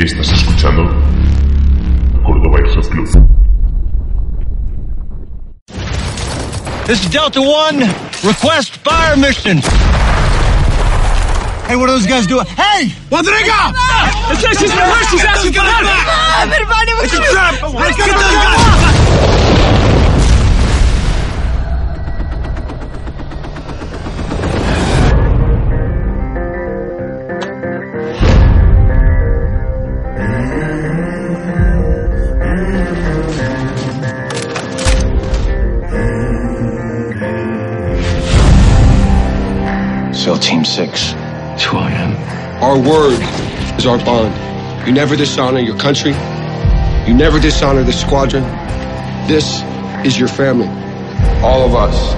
Estás escuchando Córdoba Airsoft Club. This is Delta One. Request fire mission. Hey, what are those guys doing? Hey! Rodrigo! It's just his He's asking for help! Everybody, it's a trap! Let's get those guys! Our word is our bond. You never dishonor your country. You never dishonor the squadron. This is your family. All of us.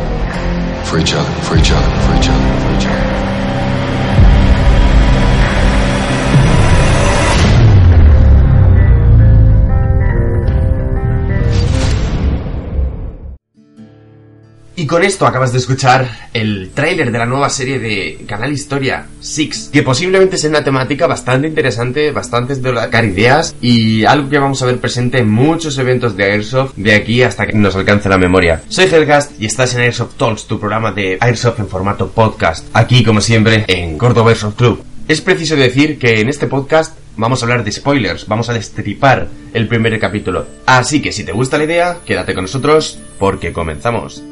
For each other, for each other, for each other. Con esto acabas de escuchar el tráiler de la nueva serie de Canal Historia Six, que posiblemente sea una temática bastante interesante, bastante de sacar ideas y algo que vamos a ver presente en muchos eventos de Airsoft de aquí hasta que nos alcance la memoria. Soy Helgast y estás en Airsoft Talks, tu programa de Airsoft en formato podcast, aquí como siempre en Córdoba Airsoft Club. Es preciso decir que en este podcast vamos a hablar de spoilers, vamos a destripar el primer capítulo. Así que si te gusta la idea, quédate con nosotros porque comenzamos.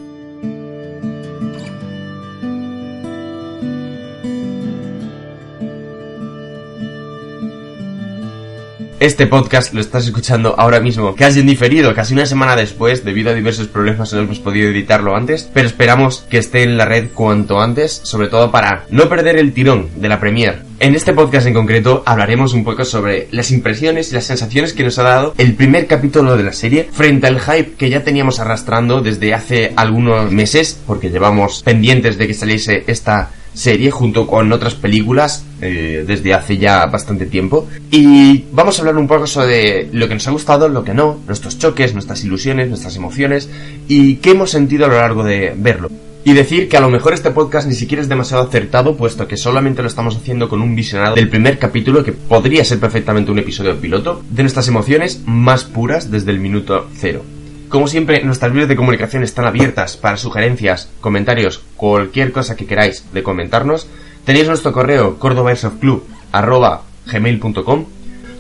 Este podcast lo estás escuchando ahora mismo, casi en diferido, casi una semana después, debido a diversos problemas no hemos podido editarlo antes, pero esperamos que esté en la red cuanto antes, sobre todo para no perder el tirón de la premier. En este podcast en concreto hablaremos un poco sobre las impresiones y las sensaciones que nos ha dado el primer capítulo de la serie frente al hype que ya teníamos arrastrando desde hace algunos meses, porque llevamos pendientes de que saliese esta serie junto con otras películas eh, desde hace ya bastante tiempo y vamos a hablar un poco sobre lo que nos ha gustado, lo que no, nuestros choques, nuestras ilusiones, nuestras emociones y qué hemos sentido a lo largo de verlo. Y decir que a lo mejor este podcast ni siquiera es demasiado acertado, puesto que solamente lo estamos haciendo con un visionado del primer capítulo, que podría ser perfectamente un episodio piloto, de nuestras emociones más puras desde el minuto cero. Como siempre, nuestras vías de comunicación están abiertas para sugerencias, comentarios, cualquier cosa que queráis de comentarnos. Tenéis nuestro correo cordobairsoftclub.gmail.com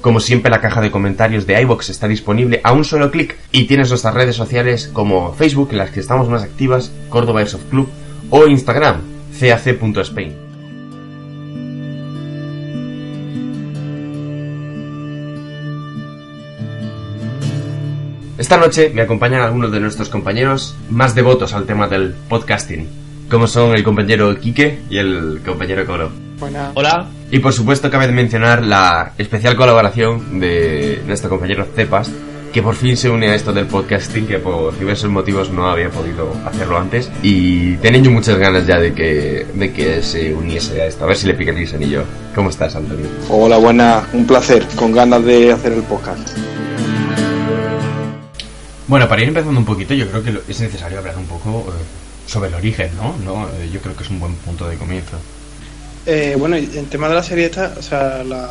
Como siempre, la caja de comentarios de iVoox está disponible a un solo clic y tienes nuestras redes sociales como Facebook, en las que estamos más activas, Córdoba Club, o Instagram, cac.spain. Esta noche me acompañan algunos de nuestros compañeros más devotos al tema del podcasting, como son el compañero Quique y el compañero Colo. Hola. Y por supuesto cabe mencionar la especial colaboración de nuestro compañero Cepas, que por fin se une a esto del podcasting, que por diversos motivos no había podido hacerlo antes. Y tenía muchas ganas ya de que, de que se uniese a esto. A ver si le pica el anillo. ¿Cómo estás, Antonio? Hola, buena. Un placer. Con ganas de hacer el podcast. Bueno, para ir empezando un poquito, yo creo que lo- es necesario hablar un poco eh, sobre el origen, ¿no? ¿no? Eh, yo creo que es un buen punto de comienzo. Eh, bueno, el tema de la serie esta, o sea, la,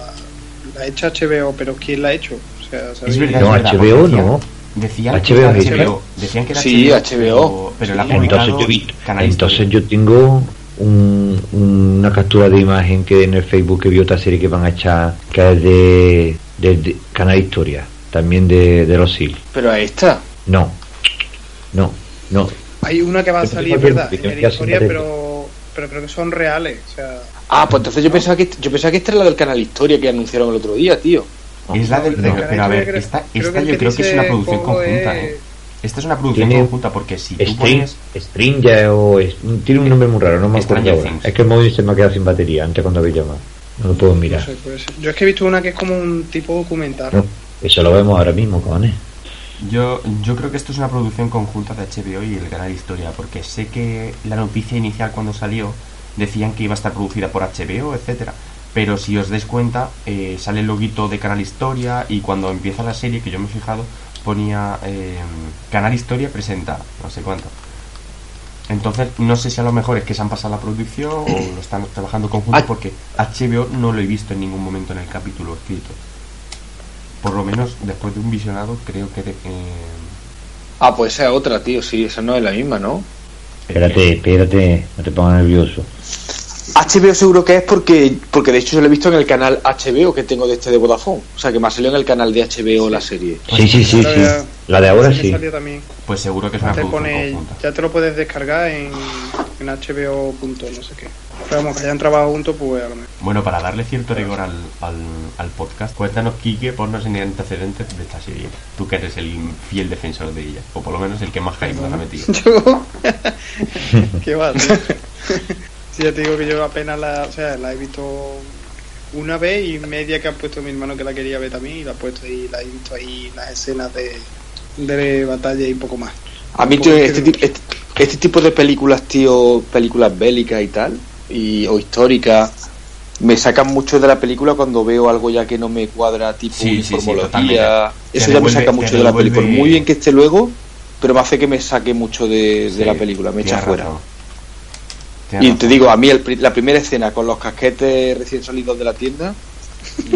la ha hecho HBO, pero ¿quién la ha hecho? O sea, ¿sabéis? Es verdad, No, es verdad, HBO no. Decían HBO que era es HBO. Decían que era Sí, HBO. HBO. Pero la ha Entonces yo, vi- entonces yo tengo un- una captura de imagen que en el Facebook que vi otra serie que van a echar, que es de, de- de Canal Historia, también de, de los SIL. Pero a esta. No, no, no. Hay una que va a salir, ¿verdad? En sin pero, pero creo que son reales. O sea, Ah, pues entonces yo pensaba que yo pensaba que esta era la del canal Historia que anunciaron el otro día, tío. Es la del. No, pero, Canal pero a ver, esta, esta creo yo creo que es una producción conjunta, es- ¿eh? Esta es una producción Tiene conjunta porque si tú String, pones. Stringer o es- tiene un nombre muy raro, no me acuerdo ahora. Es que el móvil se me ha quedado sin batería antes cuando había llamado. No lo puedo no mirar. sé. Yo es que he visto una que es como un tipo documental. No, eso lo vemos ahora mismo, cojones. Yo, yo creo que esto es una producción conjunta de HBO y el canal Historia, porque sé que la noticia inicial cuando salió decían que iba a estar producida por HBO, etcétera. Pero si os dais cuenta, eh, sale el loguito de Canal Historia y cuando empieza la serie, que yo me he fijado, ponía eh, Canal Historia presenta, no sé cuánto. Entonces, no sé si a lo mejor es que se han pasado la producción o lo están trabajando conjunto, porque HBO no lo he visto en ningún momento en el capítulo escrito. Por lo menos después de un visionado, creo que... eh, Ah, pues esa es otra, tío. Sí, esa no es la misma, ¿no? Espérate, espérate, no te pongas nervioso. HBO seguro que es porque porque de hecho yo lo he visto en el canal HBO que tengo de este de Vodafone. O sea, que me ha salido en el canal de HBO la serie. Sí, sí, sí, sí. La de ahora sí. pues seguro que es una Te pone, ya te lo puedes descargar en, en HBO. punto no sé qué. Pero vamos, que hayan trabajado juntos, pues a lo mejor. Bueno, para darle cierto rigor al, al, al podcast, cuéntanos, Kike, ponnos en antecedentes de esta serie. Tú que eres el fiel defensor de ella, o por lo menos el que más hype nos ha metido. Yo. ¿Qué va, ya te digo que yo apenas la. O sea, la he visto una vez y media que ha puesto mi hermano que la quería ver también y la ha puesto ahí, la he visto ahí las escenas de, de batalla y poco más. A mí, tío, este, ti- este, este tipo de películas, tío, películas bélicas y tal, y, o históricas, me sacan mucho de la película cuando veo algo ya que no me cuadra, tipo Sí, Eso ya me saca mucho de la película. Muy bien que esté luego, pero me hace que me saque mucho de, de Sí, la película, me echa fuera. razón. Y te digo, a mí el la primera escena con los casquetes recién salidos de la tienda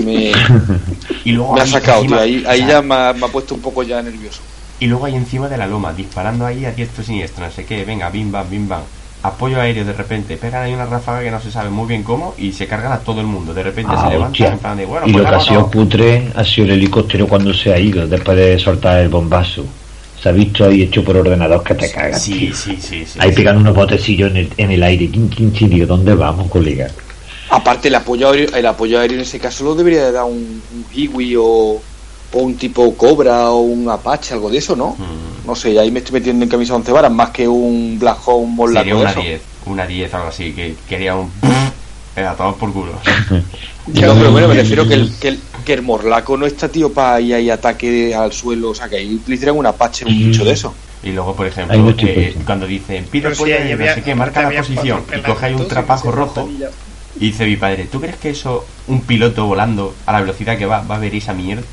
me, Y luego me ha sacado, encima- tío. Ahí, ahí ya me ha, me ha puesto un poco ya nervioso. Y luego ahí encima de la loma, disparando ahí a diestro y siniestro, no sé qué, venga, bim bam, bim bam. Apoyo aéreo de repente, pegan ahí una ráfaga que no se sabe muy bien cómo y se cargan a todo el mundo. De repente Ah, se levantan hostia. en plan de, bueno, y pues lo que ha sido putre ha sido el helicóptero cuando se ha ido después de soltar el bombazo. Se ha visto ahí hecho por ordenador que te cagas. Sí, sí, sí, sí. Ahí sí. pegan unos botecillos en el, en el aire. ¿Quién, quién, digo, ¿Dónde vamos, colega? Aparte, el apoyo aéreo, el apoyo aéreo en ese caso lo debería de dar un, un Hiwi o, o un tipo Cobra o un Apache, algo de eso, ¿no? Mm. No sé, ahí me estoy metiendo en camisa 11 varas más que un Black Hawk, un Sería de una eso. 10, una 10 algo así, que quería un... Era todo por culo. Pero bueno, me refiero que el, que el, que el Morlaco no está, tío, para ir ahí ataque al suelo, o sea, que ahí le un Apache, un bicho de eso. Y luego, por ejemplo, no eh, cuando dicen pide apoyo ahí aéreo, no sé qué, marca la posición y coge ahí un y trapajo rojo y y dice mi padre, ¿tú crees que eso, un piloto volando a la velocidad que va, va a ver esa mierda?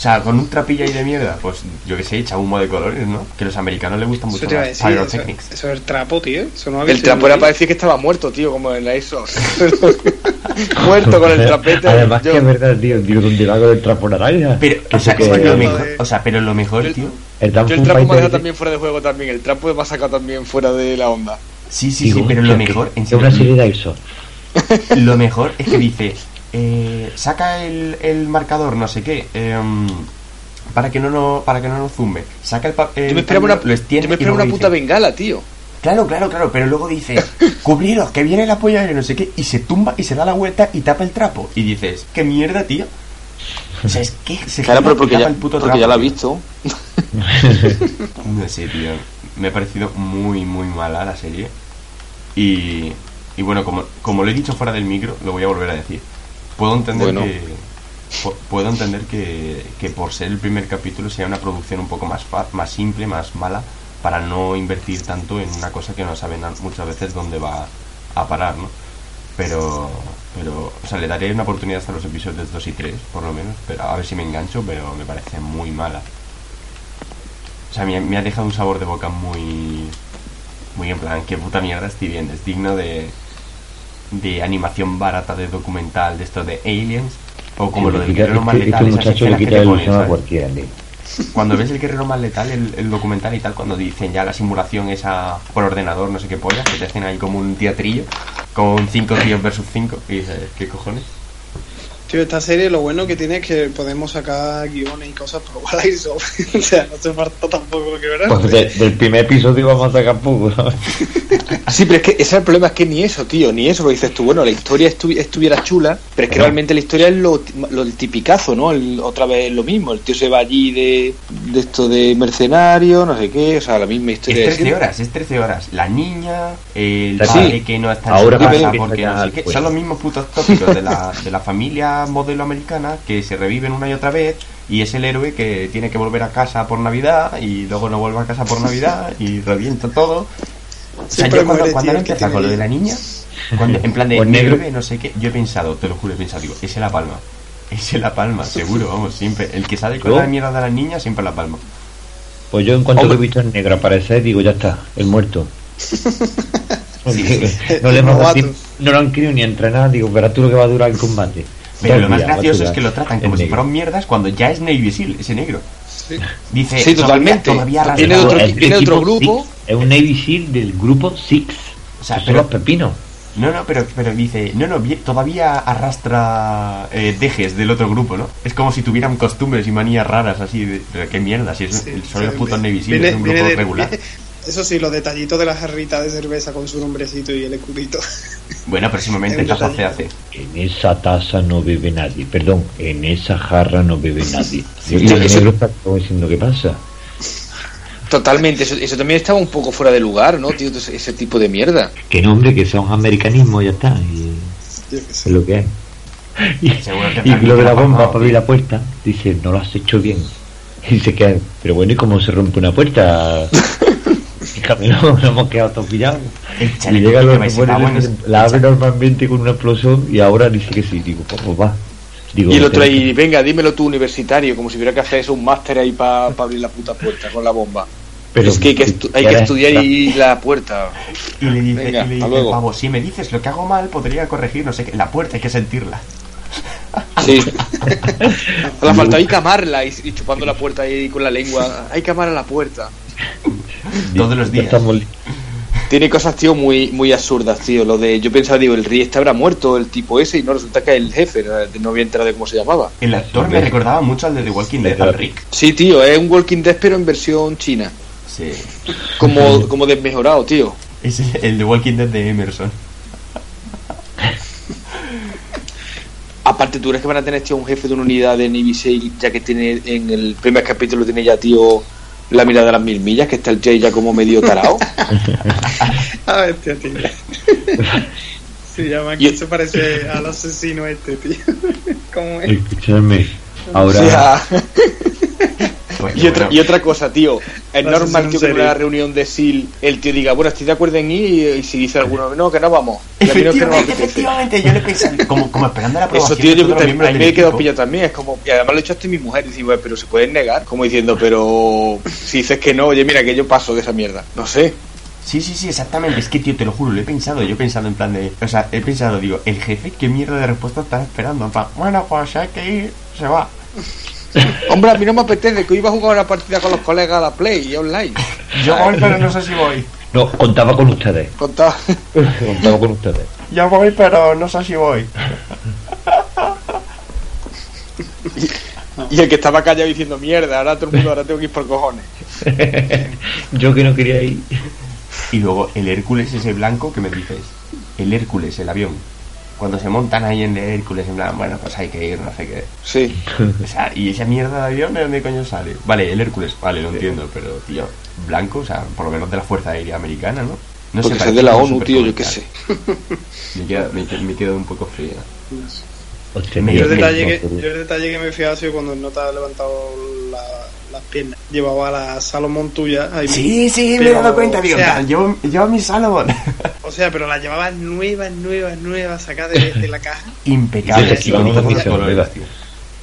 O sea, con un trapillo ahí de mierda, pues yo que sé, echa humo de colores, ¿no? Que a los americanos les gustan mucho las decir, eso, pyrotechnics. eso es el trapo, tío. Eso no había El trapo era para decir que estaba muerto, tío, como en la ISO. muerto con el trapete. Además yo- que es verdad, tío. Digo, ¿dónde va con el trapo naranja? Pero, o sea, que lo o sea, pero lo mejor, Yo- tío. el Dan Yo el trapo me ha dejado también fuera de juego también. El trapo me ha sacado también fuera de la onda. Sí, sí, sí, pero lo mejor, en Es una serio, serie de Airsoft. lo mejor es que dice, eh, saca el, el marcador, no sé qué, em, para que no no, para que no nos zumbe. Saca el papel, Yo me esperaba una, lo extiende yo me esperaba una puta dice, bengala, tío. Claro, claro, claro, pero luego dice, cubriros, que viene el apoyo aéreo, no sé qué, y se tumba y se da la vuelta y tapa el trapo. Y dices, qué mierda, tío. O sea, es que se Claro, pero y porque tapa ya, el puto porque ya la tío. visto. No sé, tío. Me ha parecido muy, muy mala la serie. Y, y bueno, como, como lo he dicho fuera del micro, lo voy a volver a decir. Puedo entender Bueno. que. pu- Puedo entender que, que por ser el primer capítulo sea una producción un poco más, más simple, más mala, para no invertir tanto en una cosa que no saben muchas veces dónde va a parar, ¿no? Pero, pero, o sea, le daré una oportunidad hasta los episodios 2 y 3, por lo menos, pero a ver si me engancho, pero me parece muy mala. O sea, me, me ha dejado un sabor de boca muy. Muy en plan, qué puta mierda estoy viendo. Es digno de. De animación barata de documental, de esto de Aliens. O como Sí, lo del quita- guerrero más este, letal. este muchacho le que ponen, a. Cuando ves el guerrero más letal, el, el documental y tal, cuando dicen ya la simulación esa por ordenador, no sé qué polla, que te hacen ahí como un teatrillo con cinco tíos versus cinco, y dices, ¿qué cojones? Tío, esta serie lo bueno que tiene es que podemos sacar guiones y cosas por igual a eso. o sea, no hace falta tampoco que verás. Pues de- del primer episodio vamos a sacar poco, ¿sabes? Sí, pero es que ese es el problema, es que ni eso, tío, ni eso, lo dices tú, bueno, la historia estu- estuviera chula, pero es que realmente la historia es lo, ti- lo del tipicazo, ¿no? El- otra vez lo mismo, el tío se va allí de, de esto de mercenario, no sé qué, o sea, la misma Es historia de 13 siempre. horas, es 13 horas. La niña, el Sí. padre que no está en Ahora su casa porque no sé qué. Son los mismos putos tópicos de la, de la familia modelo americana que se reviven una y otra vez y es el héroe que tiene que volver a casa por Navidad y luego no vuelve a casa por Navidad y revienta todo. O sea, Siempre yo cuando, empezado con lo de la niña, cuando, en plan de Pues negro. no sé qué, yo he pensado, te lo juro, he pensado, digo, ese la palma. Ese la palma, seguro, vamos, siempre. El que sale con ¿Yo? la mierda de la niña, siempre la palma. Pues yo en cuanto Hombre. lo he visto en negro aparecer, digo, ya está, el muerto. No le tiempo- no lo han querido ni entrenar, digo, verás tú lo que va a durar el combate. Pero lo más gracioso es que lo tratan como si fueran mierdas cuando ya es Navy Seal, ese negro. Dice, Sí, todavía- totalmente. Todavía, de arrastra- otro- otro grupo. Six, es un Navy Seal del grupo Six. O sea, pero- los pepinos. No, no, pero, pero dice, no, no, todavía arrastra eh, dejes del otro grupo, ¿no? Es como si tuvieran costumbres y manías raras así. De, pero qué mierda, si es Sí, sí, putos viene- Navy Seal, es un grupo de- regular. Eso sí, los detallitos de la jarrita de cerveza con su nombrecito y el escudito. Bueno, próximamente Es un taza detalle. CAC. En esa taza no bebe nadie. Perdón, en esa jarra no bebe nadie. Sí, y el eso- negro está como diciendo, ¿qué pasa? Totalmente, eso, eso también estaba un poco fuera de lugar, ¿no, tío? Ese, ese tipo de mierda. Que nombre, que son americanismos, ya está. Y Yo qué es sé. lo que hay. Y, lo de la bomba para abrir la puerta, dice, no lo has hecho bien. Y se queda, pero bueno, ¿y cómo se rompe una puerta? Fíjame, no, nos hemos quedado todos pillados. El Y chaleco llega que los es- la abre normalmente con una explosión y ahora dice que sí. Digo, pues, pues va. Digo, Y el otro ahí, venga, dímelo tú, universitario, como si hubiera que hacer eso, un máster ahí para abrir la puta puerta con la bomba. Pero- es que hay que, estu- hay y que estudiar está- y la puerta. Y le dice, Venga, y le dice luego. pavo, si me dices lo que hago mal, podría corregir, no sé qué. La puerta hay que sentirla. Sí. Le falta hay que amarla y, y chupando la puerta ahí con la lengua. Hay que amar a la puerta. Todos los días. Tiene cosas, tío, muy muy absurdas, tío. Lo de, yo pensaba, digo, el rey este habrá muerto, el tipo ese, y no resulta que el jefe, no había enterado de cómo se llamaba. El actor me recordaba mucho al de The Walking Dead, al Rick. Sí, tío, es un Walking Dead, pero en versión china. Sí. Como, como desmejorado, tío. Es el de Walking Dead de Emerson. Aparte, ¿tú crees que van a tener, tío, un jefe de una unidad de Navy ya que tiene en el primer capítulo tiene ya, tío, la mirada de las mil millas, que está el Jay ya como medio tarao? A ver, tío, tío. Se llama que se parece al asesino este, tío. ¿Cómo es? Escúchame. O Ahora, sea, Y, otra, bueno, y otra cosa, tío. Es normal, tío, que en una reunión de SEAL el tío diga, bueno, estoy de acuerdo en ir, y, y si dice alguno, no, que no vamos. No Efectivamente, yo le pensé, como, como esperando la Eso, aprobación tío, de yo también, me he quedado pillado también. Es como, y además lo he hecho hasta mi mujer. Y digo, pero se pueden negar. Como diciendo, pero si dices que no, oye, mira, que yo paso de esa mierda. No sé. Sí, sí, sí, exactamente. Es que, tío, te lo juro, lo he pensado. Yo he pensado en plan de. O sea, he pensado, digo, el jefe, ¿qué mierda de respuesta están esperando? En plan, bueno, pues hay que ir, se va. Hombre, a mí no me apetece, que iba a jugar una partida con los colegas a la Play y online. Yo voy, pero no sé si voy. no, contaba con ustedes. Contaba. contaba con ustedes. Yo voy, pero no sé si voy. Y el que estaba callado diciendo mierda, ahora todo el mundo, ahora tengo que ir por cojones. Yo que no quería ir. Y luego el Hércules ese blanco que me dices. El Hércules, el avión. Cuando se montan ahí en el Hércules, en plan, bueno, pues hay que ir, no sé qué. Sí. O sea, ¿y esa mierda de avión de dónde coño sale? Vale, el Hércules, vale, lo entiendo, pero, tío, blanco, o sea, por lo menos de la Fuerza Aérea Americana, ¿no? No Porque sé, es de la ONU, tío, yo qué sé. Me queda, me, quedo un poco fría. Yo el, detalle que, pero- yo el detalle que me he fijado ha sido cuando no te ha levantado la- las piernas. Llevaba la Salomón tuya. Ahí Sí, sí, me he dado cuenta, digo, o sea, llevo, llevo mi Salomón. O sea, pero la llevabas nuevas, nuevas, nuevas, sacadas de, de la caja. Impecable, Sí,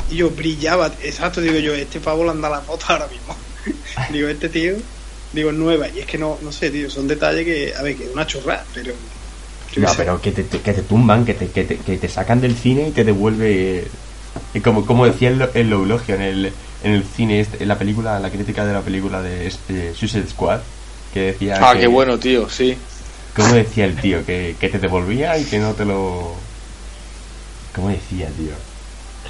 y yo brillaba. Exacto, digo yo, este pavo le anda la foto ahora mismo. digo, este tío, digo, nueva. Y es que no, no sé, tío, son detalles que, a ver, que es una chorrada, pero. yo No, pero que te, que te tumban, que te, que, te, que te sacan del cine y te devuelve. Y como, como decía el, el eulogio en el, en el cine, este- en la película, la crítica de la película de eh, Suicide Squad, que decía. Ah, que- qué bueno, tío, sí. ¿Cómo decía el tío? Que, que te devolvía y que no te lo. ¿Cómo decía, tío?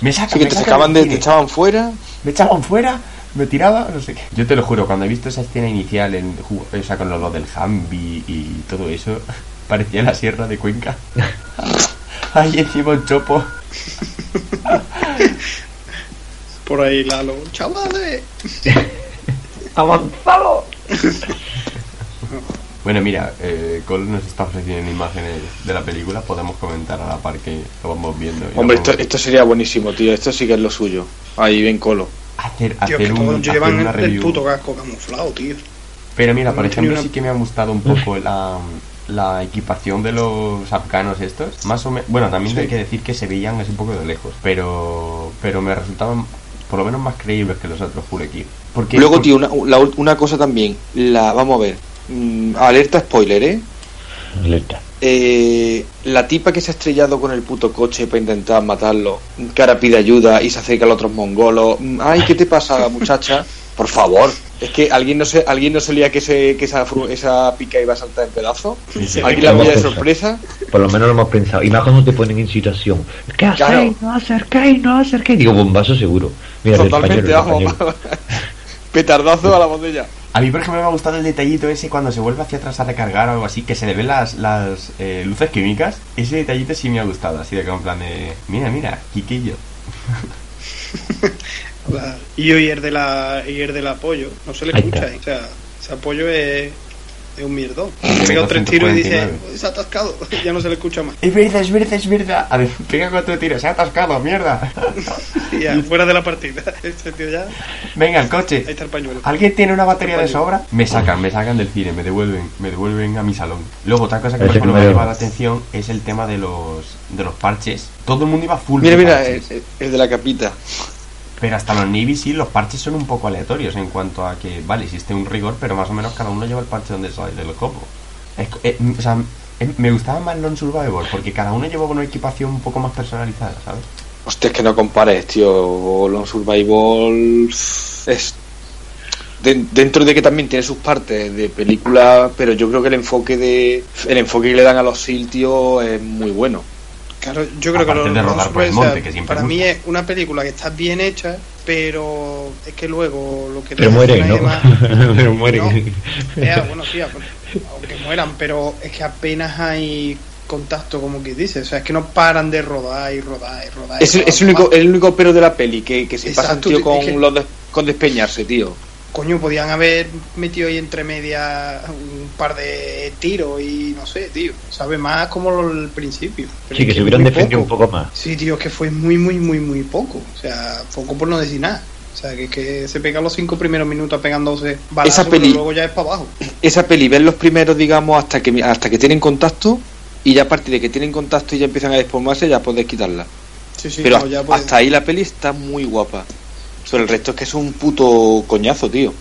Me sacan, Sí, que me te sacaban de, te echaban fuera. me echaban fuera, me tiraba, no sé qué. Yo te lo juro, cuando he visto esa escena inicial, en, o sea, con lo, lo del Humvee y todo eso, parecía la sierra de Cuenca. Ahí encima un chopo. Por ahí, Lalo. ¡Chavales! ¡Avanzado! Bueno, mira, eh, Cole nos está ofreciendo imágenes de la película, podemos comentar a la par que lo vamos viendo. Hombre, vamos esto, esto sería buenísimo, tío. Esto sí que es lo suyo. Ahí ven colo. hacer, Tío, hacer que un, todos hacer llevan una el, puto casco camuflado, tío. Pero mira, por No ejemplo, una- sí que me ha gustado un poco la, la equipación de los afganos estos. Más o menos, bueno, también Sí. hay que decir que se veían así un poco de lejos, pero pero me resultaban por lo menos más creíbles que los otros full equip. Porque Luego, tío, una, la- una cosa también. La, vamos a ver. Mm, alerta spoiler, ¿eh? Alerta. eh, la tipa que se ha estrellado con el puto coche para intentar matarlo, que ahora pide ayuda y se acerca a los otros mongolos. Mm, Ay, ¿qué te pasa, muchacha? Por favor. Es que alguien no se, alguien no solía que, se, que esa, esa pica iba a saltar en pedazos. ¿Alguien la de sorpresa? Por lo menos lo hemos pensado. Y más cuando te ponen en situación. ¿Qué hacéis? Claro. No acerquéis, no acerquéis. Digo, bombazo seguro. Mira, Totalmente, español. Petardazo a la botella. A mí, por ejemplo, me ha gustado el detallito ese cuando se vuelve hacia atrás a recargar o algo así, que se le ven las, las eh, luces químicas. Ese detallito sí me ha gustado, así de como en plan de... Mira, mira, Quiquillo. Y hoy el de la y el del apoyo, no se le Ahí escucha. está. ahí. O sea, ese apoyo es, es un mierdón. Pega tres tiros y dice, 249. se ha atascado, ya no se le escucha más. Es verdad, es verdad, es verdad. A ver, pega cuatro tiros, se ha atascado, mierda. Ya, fuera de la partida. Este tío ya, Venga, el ahí coche. está el pañuelo. ¿Alguien tiene una batería de sobra? Me sacan, me sacan del cine, me devuelven, me devuelven a mi salón. Luego, otra cosa que por ejemplo, me ha me llamado la atención es el tema de los, de los parches. Todo el mundo iba full Mira, mira, el de la capita. Pero hasta los Navy sí, los parches son un poco aleatorios en cuanto a que, vale, existe un rigor, pero más o menos cada uno lleva el parche donde sale del copo. Es eh, o sea, eh, me gustaba más Lone Survivor porque cada uno llevaba una equipación un poco más personalizada, ¿sabes? Hostia, es que no compares, tío. Lone Survival es. de- dentro de que también tiene sus partes de película, pero yo creo que el enfoque de el enfoque que le dan a los SEAL, tío, es muy bueno. Claro, yo creo Aparte que de lo- rodar lo- por el monte, que siempre para mí es una película que está bien hecha, pero es que luego lo que te Pero mueren, ¿no? demás- Pero mueren. No. Eh, bueno, sí, aunque mueran, pero es que apenas hay contacto, como que dice. O sea, es que no paran de rodar y rodar y rodar. y Es, el- rodar. es el único el único pero de la peli que, que se pasan, Exacto, tío, es con que- los des- con despeñarse, tío. Coño, podían haber metido ahí entre medias un par de tiros y no sé, tío. Sabe más como lo- el principio. Pero Sí, que se hubieran defendido un poco más. Sí, tío, es que fue muy, muy, muy, muy poco. O sea, poco por no decir nada. O sea, que, que se pega los cinco primeros minutos pegándose balazos, Esa peli- pero luego ya es para abajo. Esa peli, ver los primeros, digamos, hasta que hasta que tienen contacto y ya a partir de que tienen contacto y ya empiezan a desplomarse, ya podés quitarla. Sí, sí, Pero no, ya hasta ahí la peli está muy guapa. Sobre el resto es que es un puto coñazo, tío.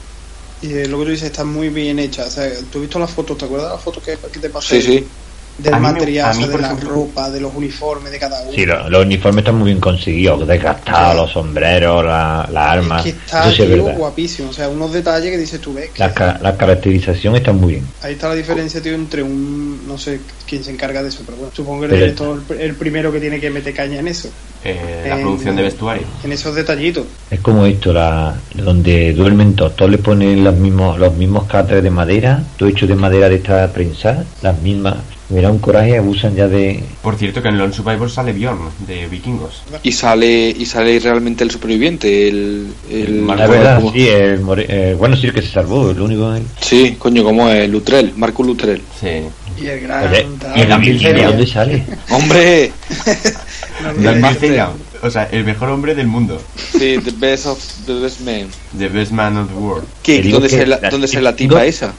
Y eh, lo que tú dices está muy bien hecha. O sea, tú has visto las fotos, ¿te acuerdas de las fotos que, que te pasé? Sí, sí. Del A mí me- material, a mí, o sea, por de la ejemplo- ropa, de los uniformes de cada uno. Sí, lo- los uniformes están muy bien conseguidos, desgastados, los sombreros, la- las armas. Es que está Eso sí es tío, guapísimo. O sea, unos detalles que dices tú, ves. que La, ca- la caracterización está muy bien. Ahí está la diferencia, tío, entre un. No sé quién se encarga de eso, pero bueno, supongo que el director es el primero que tiene que meter caña en eso, Eh, la En- producción de vestuario. en esos detallitos. Es como esto, la, donde duermen todos, todos le ponen los mismos, los mismos catres de madera, todo hecho de madera de esta prensa, las mismas. Mira un coraje, abusan ya de... Por cierto, que en Lone Survivor sale Bjorn, de Vikingos. Y sale y sale realmente el superviviente, el... el Marco La verdad, ¿cómo? sí, el more- eh, bueno, sí, el que se salvó, el único... El, Sí, coño, como es? Lutrell, Marco Lutrell. Sí. Y el gran. Oye, ¿Y ¿de Bilzerian. dónde sale? ¡Hombre! no, no, no, O sea, el mejor hombre del mundo. Sí, the best of the best man. The best man of the world. ¿Qué? ¿Dónde, que se la, la- ¿Dónde se la tipa esa?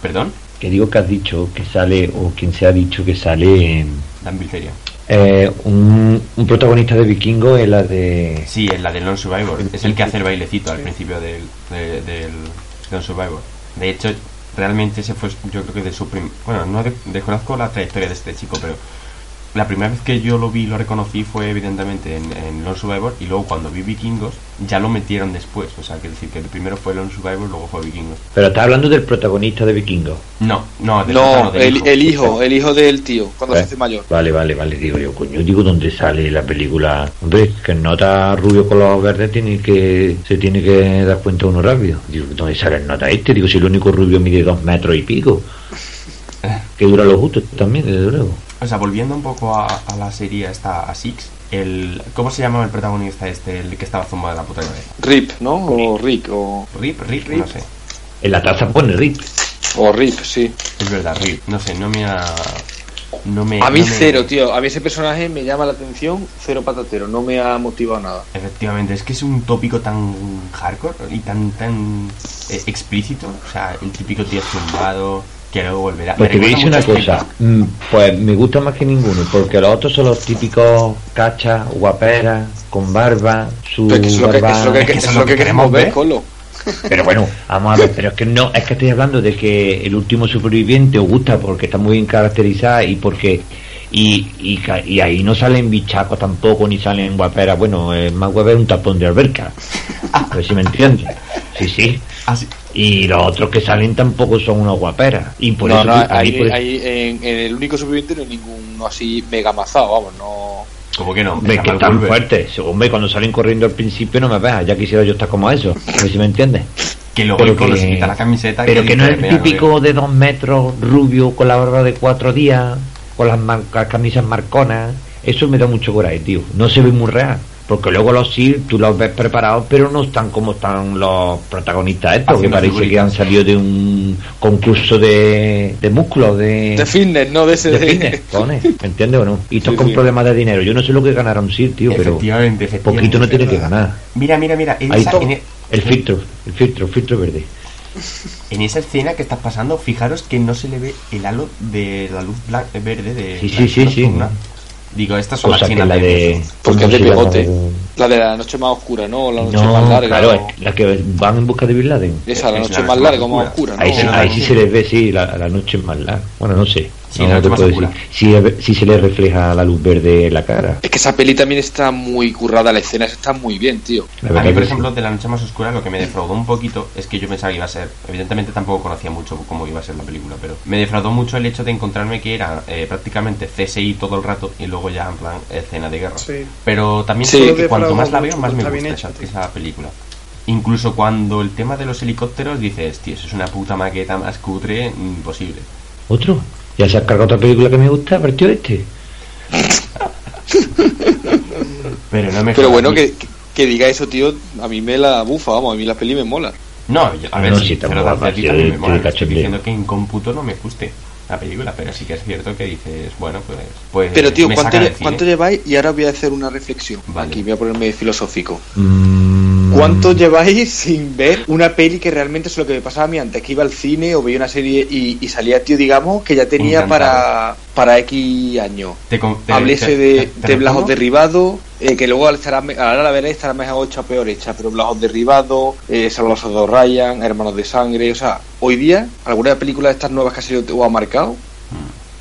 ¿Perdón? Que digo que has dicho que sale, o quien se ha dicho que sale Dan Bilzerian. eh, un, un protagonista de vikingo en la de... Sí, es la de Lone Survivor. Es el que hace el bailecito al principio del, de- del Lone Survivor. De hecho, realmente ese fue, yo creo que de su prim... Bueno, no de- desconozco la trayectoria de este chico, pero la primera vez que yo lo vi y lo reconocí fue evidentemente en, en Lone Survivor y luego cuando vi Vikingos ya lo metieron después. O sea, que decir que el primero fue Lone Survivor, luego fue Vikingos. Pero está hablando del protagonista de vikingo. No, no, del No, del el, hijo. el hijo, el hijo del tío, cuando se hace mayor. Vale, vale, vale, digo yo, coño, digo dónde sale la película. Hombre, que el nota rubio con los verdes tiene que, se tiene que dar cuenta uno rápido. Digo, ¿dónde sale el nota este? Digo, si el único rubio mide dos metros y pico. Que dura lo justo también, desde luego. O sea, volviendo un poco a, a la serie esta, a Six, el, ¿cómo se llamaba el protagonista este, el que estaba zumbado de la puta cabeza? Rip, ¿no? O Rick, o, Rip, Rip, no sé. En la taza pone Rip. o Rip, sí. Es verdad, Rip, no sé, no me ha... No me, A mí no me- cero, tío. A mí ese personaje me llama la atención, cero patatero. No me ha motivado nada. Efectivamente, es que es un tópico tan hardcore y tan tan eh, explícito. O sea, el típico tío zumbado que luego volverá. Pues te Me voy a decir una cosa, mm, pues me gusta más que ninguno, porque los otros son los típicos cachas, guaperas, con barba, su Pero es que eso es lo que, barba... es lo que, es que eso es lo que queremos ver, Colo. Pero bueno, vamos a ver, pero es que no, es que estoy hablando de que el último superviviente os gusta porque está muy bien caracterizada y porque y, y, ca- y ahí no salen bichacos tampoco ni salen guaperas, bueno, eh, más guapa es un tapón de alberca. A ver si me entiendes. Sí, sí. Así- Y los otros que salen tampoco son unas guaperas. Y por no, eso no, eso- ahí en, en el único superviviente no hay ninguno así mega mazado, vamos, no. ¿Cómo que no? Deja que están fuertes. Hombre, cuando salen corriendo al principio no me veas. Ya quisiera yo estar como eso. A ver si me entiendes. Que luego Pero el Colo que- se quita la camiseta. Pero que no es el "Mira, típico de dos metros, rubio, con la barba de cuatro días, con las, mar- las camisas marconas. Eso me da mucho coraje, tío. No se ve muy real. Porque luego los SEAL tú los ves preparados, pero no están como están los protagonistas estos, que Haciendo parece que han salido de un concurso de, de músculos, de, De fitness, no de ese de de. fitness, cojones, ¿me entiendes o no? Y todos Sí, con sí. problemas de dinero. Yo no sé lo que ganaron SEAL, tío, pero Efectivamente, efectivamente. poquito no tiene que ganar. Mira, mira, mira. En, Ahí esa, en, e- El filtro, el filtro, el filtro verde. en esa escena que estás pasando, fijaros que no se le ve el halo de la luz blan- verde de. Sí, sí, sí, sí. Digo, estas son Cosa las la de. de... Porque ¿cómo es de pegote. La de la noche más oscura, ¿no? La noche No, más larga. claro, ¿no? es la que van en busca de Bin Laden. Esa, la Es noche la más larga, más más oscura. ¿no? Ahí, no, ahí sí se les ve, sí, la, la noche es más larga. Bueno, no sé. Sí, no te puedo decir. Sí, sí se le refleja la luz verde en la cara. Es que esa peli también está muy currada, la escena está muy bien, tío. La A verdad mí, por sí. ejemplo, de la noche más oscura, lo que me defraudó un poquito es que yo pensaba que iba a ser. Evidentemente, tampoco conocía mucho cómo iba a ser la película, pero me defraudó mucho el hecho de encontrarme que era eh, prácticamente CSI todo el rato y luego ya en plan escena de guerra. Sí. Pero también Sí. creo que cuanto más la veo, más me gusta esa, esa película. Incluso cuando el tema de los helicópteros dices, tío, eso es una puta maqueta más cutre, imposible. ¿Otro? ¿Ya se ha cargado otra película que me gusta, partió este? Pero no me Pero bueno, que, que diga eso, tío, a mí me la bufa, vamos, a mí la peli me mola. No, yo- a ver, No, sí, sí, está pero guapa, a ti sí, también me mola, no estoy cachondeo. diciendo que en cómputo no me guste la película, pero sí que es cierto que dices, bueno, pues... pues Pero, tío, me ¿cuánto, cine. ¿cuánto lleváis? Y ahora voy a hacer una reflexión. Vale. Aquí voy a ponerme filosófico. Mm, ¿Cuánto lleváis sin ver una peli que realmente es lo que me pasaba a mí antes? Que iba al cine o veía una serie y, y salía, tío, digamos, que ya tenía Encantado. para, para X años. Te de, de Blajos respondo. derribados, eh, que luego estará, ahora la veréis estará mejor hecha o peor hecha, pero Blajos derribados, eh, Salvador Soldado Ryan, Hermanos de Sangre, o sea, hoy día, ¿alguna película de estas nuevas que ha salido o ha marcado?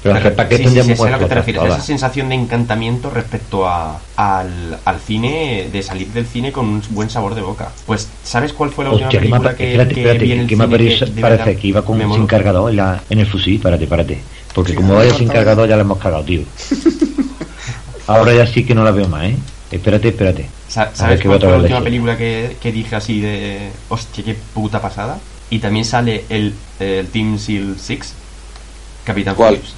Pero, Pero, ¿para qué sí, sí, sí, sé a lo que te refieres, todas? esa sensación de encantamiento respecto a, al, al cine, de salir del cine con un buen sabor de boca. Pues, ¿sabes cuál fue la última Hostia, que película que, espérate, que espérate, vi en el que me cine parece, que de parece verdad que iba con me sin cargador en, la, en el fusil, párate, párate. Porque Sí, como vaya sin cargador ya la hemos cagado, tío. Ahora ya sí que no la veo más, ¿eh? Espérate, espérate. Sa- A ver ¿Sabes qué cuál fue la última película que, que dije así de hostia, qué puta pasada? Y también sale el, el Team Seal 6, Capitán ¿Cuál? Phillips.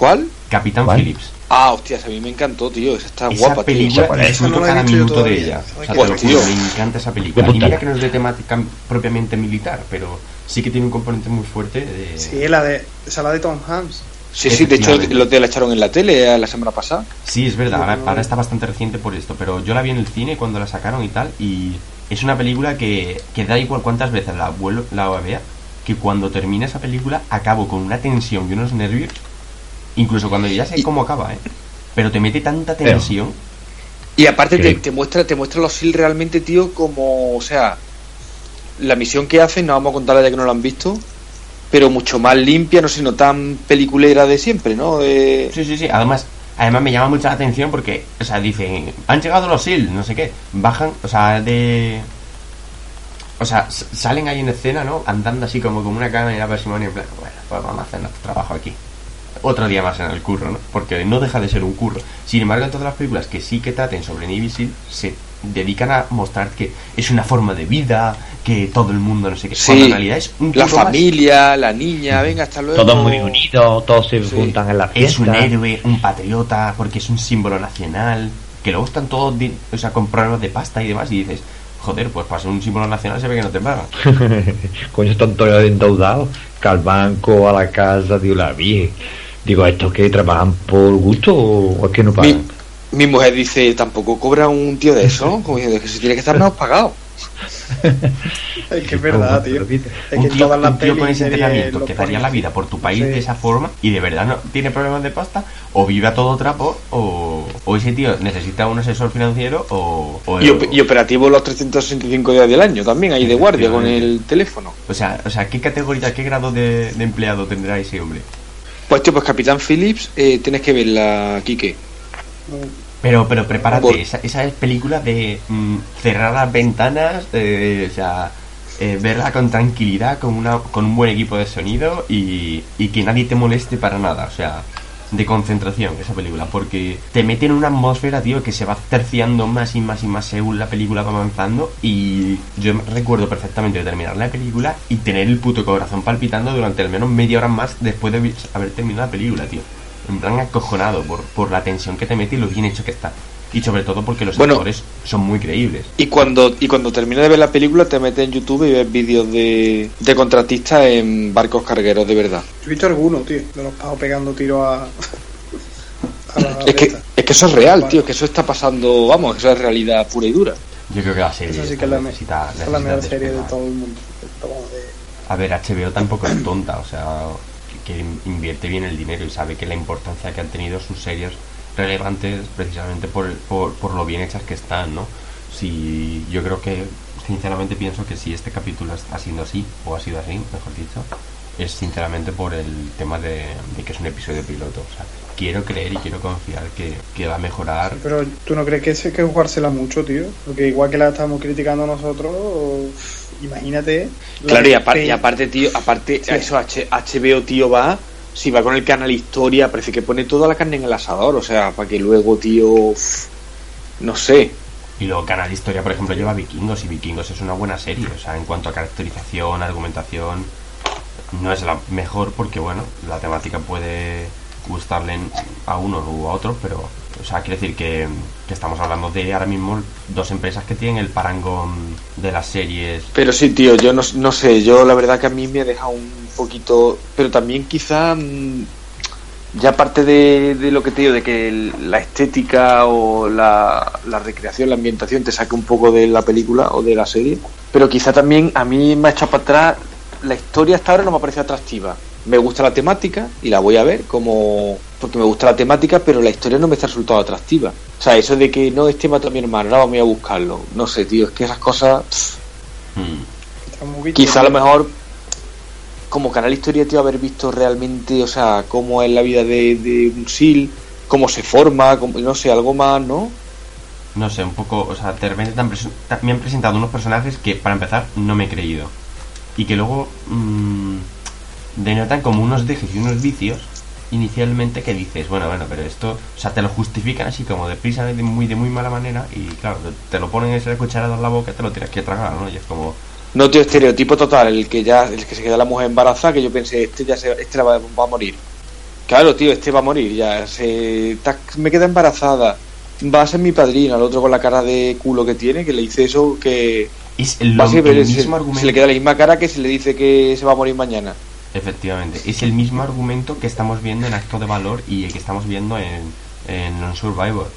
¿Cuál? Capitán ¿Cuál? Phillips. Ah, hostias, a mí me encantó, tío, esa está Esa guapa, tío. película disfruto Esa no cada minuto de ella. O sea, Pues, tío. juro, me encanta esa película. Y mira que no es de temática propiamente militar, pero sí que tiene un componente muy fuerte de... Sí, la de, esa la de Tom Hanks. Sí, sí, de hecho, lo te la echaron en la tele eh, la semana pasada. Sí, es verdad, ahora, ahora está bastante reciente por esto, pero yo la vi en el cine cuando la sacaron y tal, y es una película que, que da igual cuántas veces la vuelo, la vea, que cuando termina esa película acabo con una tensión y unos nervios, incluso cuando ya sé Y- cómo acaba, ¿eh? Pero te mete tanta Pero- tensión, Y aparte te, muestra te muestra los SEAL realmente, tío, como, o sea, la misión que hacen, no vamos a contarla ya que no la han visto, pero mucho más limpia, no sé, no tan peliculera de siempre, ¿no? De- Sí, sí, sí. Además, además me llama mucho la atención porque, o sea, dicen, han llegado los SEAL, no sé qué. Bajan, o sea, de. O sea, salen ahí en escena, ¿no? Andando así como con una cámara parsimonia en plan, bueno, pues vamos a hacer nuestro trabajo aquí. Otro día más en el curro, ¿no? Porque no deja de ser un curro. Sin embargo, en todas las películas que sí que traten sobre Navy SEAL, se dedican a mostrar que es una forma de vida, que todo el mundo no sé qué. Sí, Cuando en realidad es un la más. familia, la niña, venga, hasta luego. Todos muy unidos, todos se Sí. juntan en la es fiesta. un héroe, un patriota, porque es un símbolo nacional, que luego están todos o sea, con problemas de pasta y demás, y dices, joder, pues para ser un símbolo nacional se ve que no te pagan. Coño, están todos endeudados. Que al banco, a la casa, digo, la vi. Digo, ¿estos que trabajan por gusto o es que no Mi, pagan? mi mujer dice, tampoco cobra un tío de eso, como diciendo, que se tiene que estar menos pagado. Es que es verdad, tío. Es un que tío, todas las un tío con ese entrenamiento que daría la vida por tu país Sí. de esa forma y de verdad no tiene problemas de pasta o vive a todo trapo o, o ese tío necesita un asesor financiero o, o, Y, op- y operativo los 365 días del año también, ahí de guardia con el teléfono. o sea, o sea, ¿qué categoría, qué grado de, de empleado tendrá ese hombre? Pues tío, pues Capitán Phillips, eh, tienes que verla, Quique. Pero, pero prepárate, Por- esa, esa es película de mm, cerrar las ventanas, eh, o sea, eh, verla con tranquilidad, con, una, con un buen equipo de sonido y, y que nadie te moleste para nada, o sea, de concentración esa película, porque te mete en una atmósfera, tío, que se va terciando más y más y más según la película va avanzando y yo recuerdo perfectamente de terminar la película y tener el puto corazón palpitando durante al menos media hora más después de haber terminado la película, tío. En plan acojonado por, por la tensión que te mete y lo bien hecho que está. Y sobre todo porque los Bueno. actores son muy creíbles. Y cuando, y cuando termines de ver la película, te metes en YouTube y ves vídeos de, de contratistas en barcos cargueros, de verdad. Yo he visto algunos, tío, de los pavos pegando tiros a. a la Es que, es que eso es real, tío, que eso está pasando, vamos, eso es realidad pura y dura. Yo creo que la serie Esa sí que es la, me- necesita, es la mejor serie de todo el mundo. A ver, HBO tampoco es tonta, o sea, que, que invierte bien el dinero y sabe que la importancia que han tenido sus series relevantes precisamente por, el- por, por lo bien hechas que están, ¿no? Si yo creo que, sinceramente pienso que si este capítulo está siendo así, o ha sido así, mejor dicho, es sinceramente por el tema de, de que es un episodio piloto. O sea, quiero creer y quiero confiar que, que va a mejorar. Pero tú no crees que es que jugársela mucho, tío. Porque igual que la estamos criticando nosotros, imagínate. la Claro, y, de- apar- y aparte, tío, aparte, Sí. a eso H- HBO, tío, va, si va con el canal Historia, parece que pone toda la carne en el asador, o sea, para que luego, tío, no sé. Y luego Canal Historia, por ejemplo, lleva Vikingos y Vikingos es una buena serie. O sea, en cuanto a caracterización, argumentación, no es la mejor porque, bueno, la temática puede gustarle a unos u a otros, pero, o sea, quiere decir que, que estamos hablando de ahora mismo dos empresas que tienen el parangón de las series. Pero sí, tío, yo no, no sé, yo la verdad que a mí me ha dejado un poquito, pero también quizá, mm, ya aparte de, de lo que te digo, de que la estética o la, la recreación, la ambientación te saque un poco de la película o de la serie, pero quizá también a mí me ha echado para atrás, la historia hasta ahora no me ha parecido atractiva. Me gusta la temática y la voy a ver como porque me gusta la temática, pero la historia no me está resultando atractiva. O sea, eso de que no, este mató a mi hermano, ahora vamos a buscarlo. No sé, tío, es que esas cosas... Mm. Quizá a lo mejor como canal historia tío haber visto realmente, o sea, cómo es la vida de, de un SIL, cómo se forma, cómo- no sé, algo más, ¿no? No sé, un poco, o sea, de repente me han presentado unos personajes que, para empezar, no me he creído. Y que luego mm, denotan como unos dejes y unos vicios inicialmente que dices, bueno, bueno, pero esto, o sea, te lo justifican así como deprisa, de muy, de muy mala manera, y claro, te lo ponen esa cucharada en la boca te lo tienes que tragar, ¿no? Y es como, No, tío, estereotipo total, el que ya, el que se queda la mujer embarazada, que yo pensé, este ya se, este va, va a morir. Claro, tío, este va a morir, ya, se, me queda embarazada, va a ser mi padrino, al otro con la cara de culo que tiene, que le dice eso, que es lo, va a ser- el se- mismo se, argumento. le queda la misma cara que se le dice que se va a morir mañana. Efectivamente, es el mismo argumento que estamos viendo en Acto de Valor y que estamos viendo en, en Non Survivor.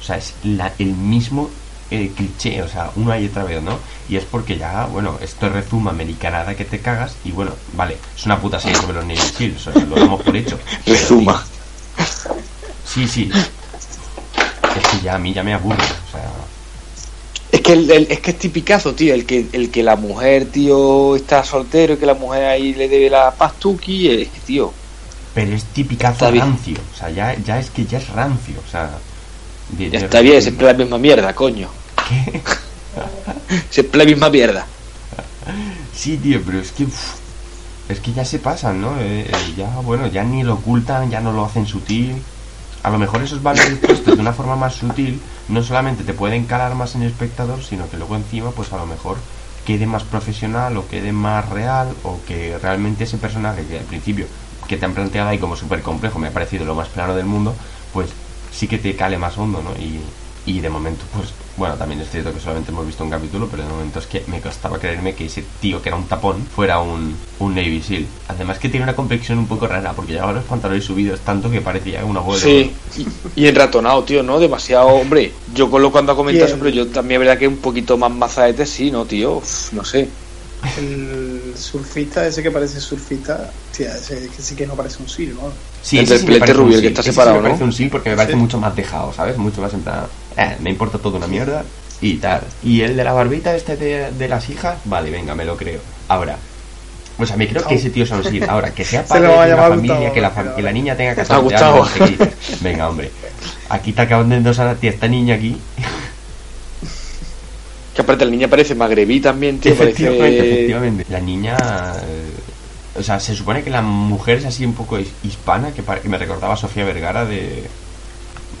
O sea, es la- el mismo eh, cliché, o sea, una y otra vez, ¿no? Y es porque ya, bueno, esto es rezuma americanada que te cagas y bueno, vale, es una puta serie sobre los Navy Seals, o sea, lo damos por hecho. Pero, Rezuma. Sí, sí. Es que ya a mí ya me aburre, o sea... Es que, el, el- es que es tipicazo, tío, el que, el que la mujer, tío, está soltero y que la mujer ahí le debe la pastuki, es que, tío, Pero es tipicazo rancio, o sea, ya, ya es que ya es rancio, o sea... de- ya de- está bien, siempre la misma mierda, coño. ¿Qué? Siempre la misma mierda. Sí, tío, pero es que. es que ya se pasan, ¿no? Eh, eh, ya, bueno, ya ni lo ocultan, ya no lo hacen sutil. A lo mejor esos valores puestos de una forma más sutil no solamente te pueden calar más en el espectador, sino que luego encima, pues a lo mejor quede más profesional o quede más real o que realmente ese personaje que al principio que te han planteado ahí como súper complejo me ha parecido lo más plano del mundo, pues sí que te cale más hondo, ¿no? Y, Y de momento, pues, bueno, también es cierto que solamente hemos visto un capítulo, pero de momento es que me costaba creerme que ese tío que era un tapón fuera un, un Navy SEAL. Además que tiene una complexión un poco rara, porque llevaba los pantalones subidos tanto que parecía una bola. Sí, y, y enratonado, tío, ¿no? Demasiado, hombre. Yo con lo cuando ha comentado siempre, yo también, verdad que un poquito más mazaete, sí, ¿no, tío? Uf, no sé. El surfista, ese que parece surfista, tía, ese que sí que no parece un SEAL, ¿no? Sí, El ese del sí me pelete parece un rubio, el que está Ese sí separado, me parece un SEAL porque me parece Sí. mucho más dejado, ¿sabes? Mucho más en plan, eh, me importa todo una mierda y tal. Y el de la barbita este de, de las hijas, vale, venga, me lo creo. Ahora, o sea, me creo que ese tío es un. Ahora, que sea Se padre de una familia, Gustavo, que la, fam- que la niña tenga que Gustavo. Venga, hombre. Aquí te acaban de endosar a ti esta niña aquí. Que aparte la niña parece magrebí también, tío. efectivamente, Parece... efectivamente. La niña... eh, o sea, se supone que la mujer es así un poco his- hispana, que, pare- que me recordaba a Sofía Vergara de...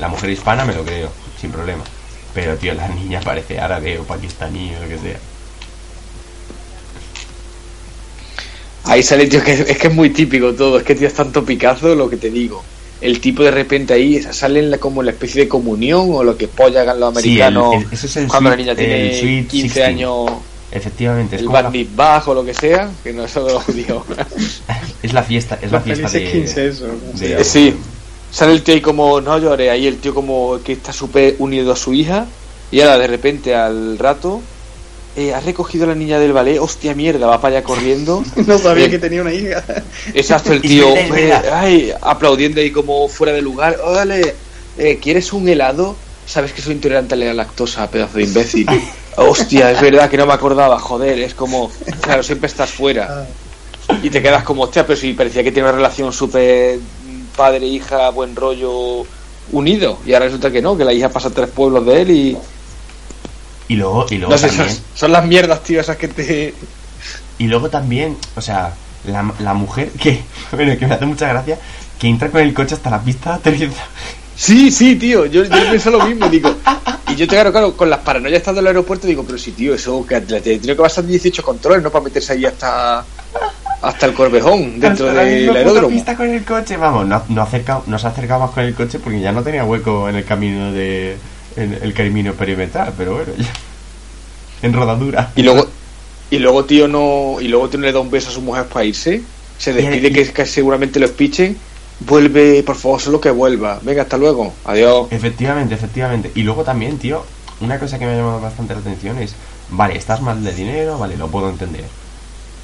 La mujer hispana me lo creo, sin problema. Pero, tío, la niña parece árabe o pakistaní o lo que sea. Ahí sale, tío, que es que es muy típico todo. Es que, tío, es tanto Picasso lo que te digo. El tipo de repente ahí sale en la, como la especie de comunión o lo que polla hagan los Sí, el- americanos el- ese es el cuando la niña tiene el sweet 15 16. años, Efectivamente, es el como la, mitzvah o lo que sea, que no es de los judíos. es la fiesta, es la Los fiesta de... 15, eso. Sí, sale el tío ahí como, no llores, ahí el tío como que está súper unido a su hija y ahora de repente al rato, eh, has recogido a la niña del ballet, hostia mierda, va para allá corriendo. No sabía Eh, que tenía una hija. Exacto, el tío eh, ay, aplaudiendo ahí como fuera de lugar. Órale, eh, ¿quieres un helado? Sabes que soy intolerante a la lactosa, pedazo de imbécil. Hostia, es verdad que no me acordaba, joder, es como, claro, siempre estás fuera. Y te quedas como, hostia, pero si parecía que tiene una relación súper mm, padre-hija, buen rollo, unido. Y ahora resulta que no, que la hija pasa a tres pueblos de él y... Y luego, y luego No sé, también... son, son las mierdas, tío, esas que te... Y luego también, o sea, la, la mujer que, bueno, que me hace mucha gracia, que entra con el coche hasta la pista de aterrizaje. Sí, sí, tío, yo, yo pienso lo mismo, digo. Y yo te claro, claro, con las paranoias estando en el aeropuerto, digo, pero sí, tío, eso que le tiene que pasar 18 controles, ¿no? Para meterse ahí hasta hasta el Corvejón, dentro del puta aeródromo. pista con el coche, vamos, no, no, acerca, no se acercaba más con el coche porque ya no tenía hueco en el camino de en el camino perimetral, pero bueno, ya. En rodadura. Y luego, y luego, tío, no. Y luego, tío, no le da un beso a su mujer para irse. Se despide Y- que, que seguramente los pichen. Vuelve, por favor, solo que vuelva. Venga, hasta luego. Adiós. Efectivamente, efectivamente. Y luego también, tío, una cosa que me ha llamado bastante la atención es, vale, estás mal de dinero, vale, lo puedo entender.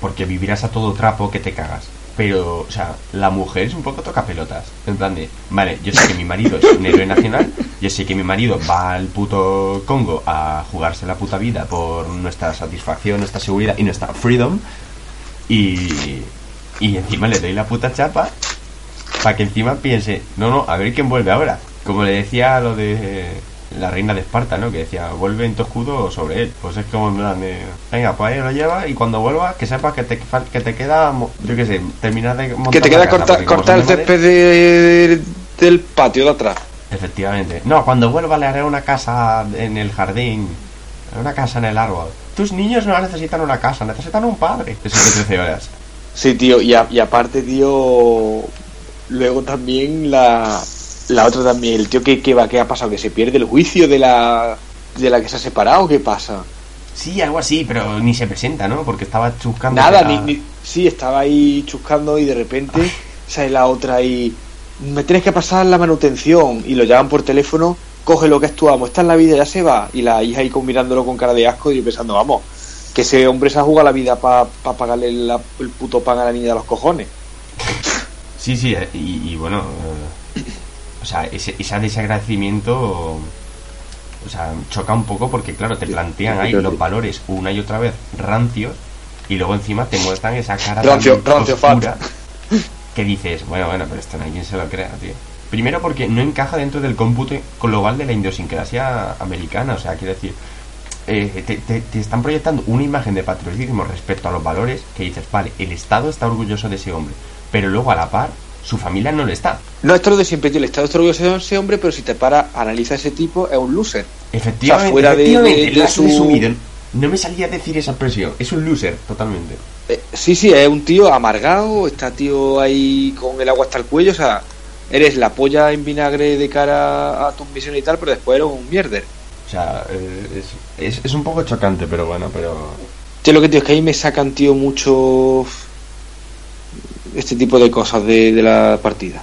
Porque vivirás a todo trapo que te cagas. Pero, o sea, la mujer es un poco toca pelotas. En plan de, vale, yo sé que mi marido es un héroe nacional, yo sé que mi marido va al puto Congo a jugarse la puta vida por nuestra satisfacción, nuestra seguridad y nuestra freedom. Y, y encima le doy la puta chapa para que encima piense, no, no, a ver quién vuelve ahora. Como le decía lo de la reina de Esparta, ¿no? Que decía, vuelve en tu escudo sobre él. Pues es como en plan de, venga, pues ahí lo lleva y cuando vuelva, que sepas que te, que te queda, yo qué sé, terminar de montar Que te queda casa, corta, cortar el césped de- del patio de atrás. Efectivamente. No, cuando vuelva le haré una casa en el jardín, una casa en el árbol. Tus niños no necesitan una casa, necesitan un padre. Eso es de 13 horas. Sí, tío, y, a- y aparte, tío, luego también la, la otra también, el tío que, que va, ¿qué ha pasado? Que se pierde el juicio de la, de la que se ha separado, ¿qué pasa? Sí, algo así, pero ni se presenta, ¿no? Porque estaba chuscando. Nada, ni, ni- sí, estaba ahí chuscando y de repente sale la otra y me tienes que pasar la manutención y lo llaman por teléfono, coge lo que es tu amo, está en la vida, ya se va y la hija ahí mirándolo con cara de asco y pensando, vamos, que ese hombre se ha jugado la vida para pagarle la- el puto pan a la niña de los cojones. Sí, sí, eh, y, y bueno, eh, o sea, ese, ese desagradecimiento, o sea, choca un poco porque, claro, te plantean ahí los valores una y otra vez rancios y luego encima te muestran esa cara tan Rancio, rancio, oscura que dices, bueno, bueno, pero esto no hay quien se lo crea, tío. Primero porque no encaja dentro del cómputo global de la idiosincrasia americana, o sea, quiero decir, eh, te, te- te están proyectando una imagen de patriotismo respecto a los valores que dices, vale, el Estado está orgulloso de ese hombre, pero luego a la par, su familia no lo está. No, esto es lo de siempre, tío, el Estado está orgulloso de ese hombre, pero si te para, analiza ese tipo, es un loser. Efectivamente, O sea, fuera de- efectivamente, de- de has su-. No me salía a decir esa expresión, es un loser, totalmente. Eh, sí, sí, es un tío amargado, está tío ahí con el agua hasta el cuello, o sea, eres la polla en vinagre de cara a tus misiones y tal, pero después eres un mierder. O sea, eh, es, es, es un poco chocante, pero bueno, pero... Tío, lo que tío es que ahí me sacan, tío, mucho este tipo de cosas de, de la partida.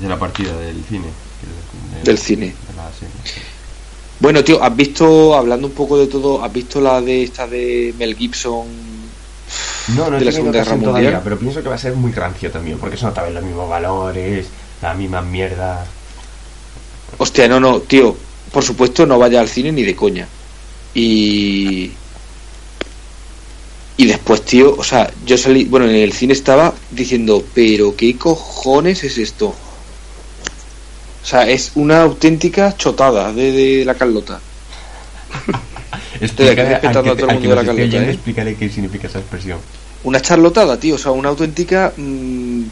De la partida del cine. de- Del cine. de la serie. Bueno, tío, ¿has visto, hablando un poco de todo, has visto la de esta de Mel Gibson No, no de la Segunda Guerra Mundial? todavía, pero pienso que va a ser muy rancio también, porque eso no te ven los mismos valores, las mismas mierdas. Hostia, no, no, tío, por supuesto no vaya al cine ni de coña. Y... Y después, tío, o sea, yo salí, bueno, en el cine estaba diciendo, pero ¿qué cojones es esto? O sea, es una auténtica chotada de, de la Carlota. Estoy respetando a todo el mundo de la Carlota, ¿eh? explícale qué significa esa expresión. Una charlotada, tío, o sea, una auténtica mm,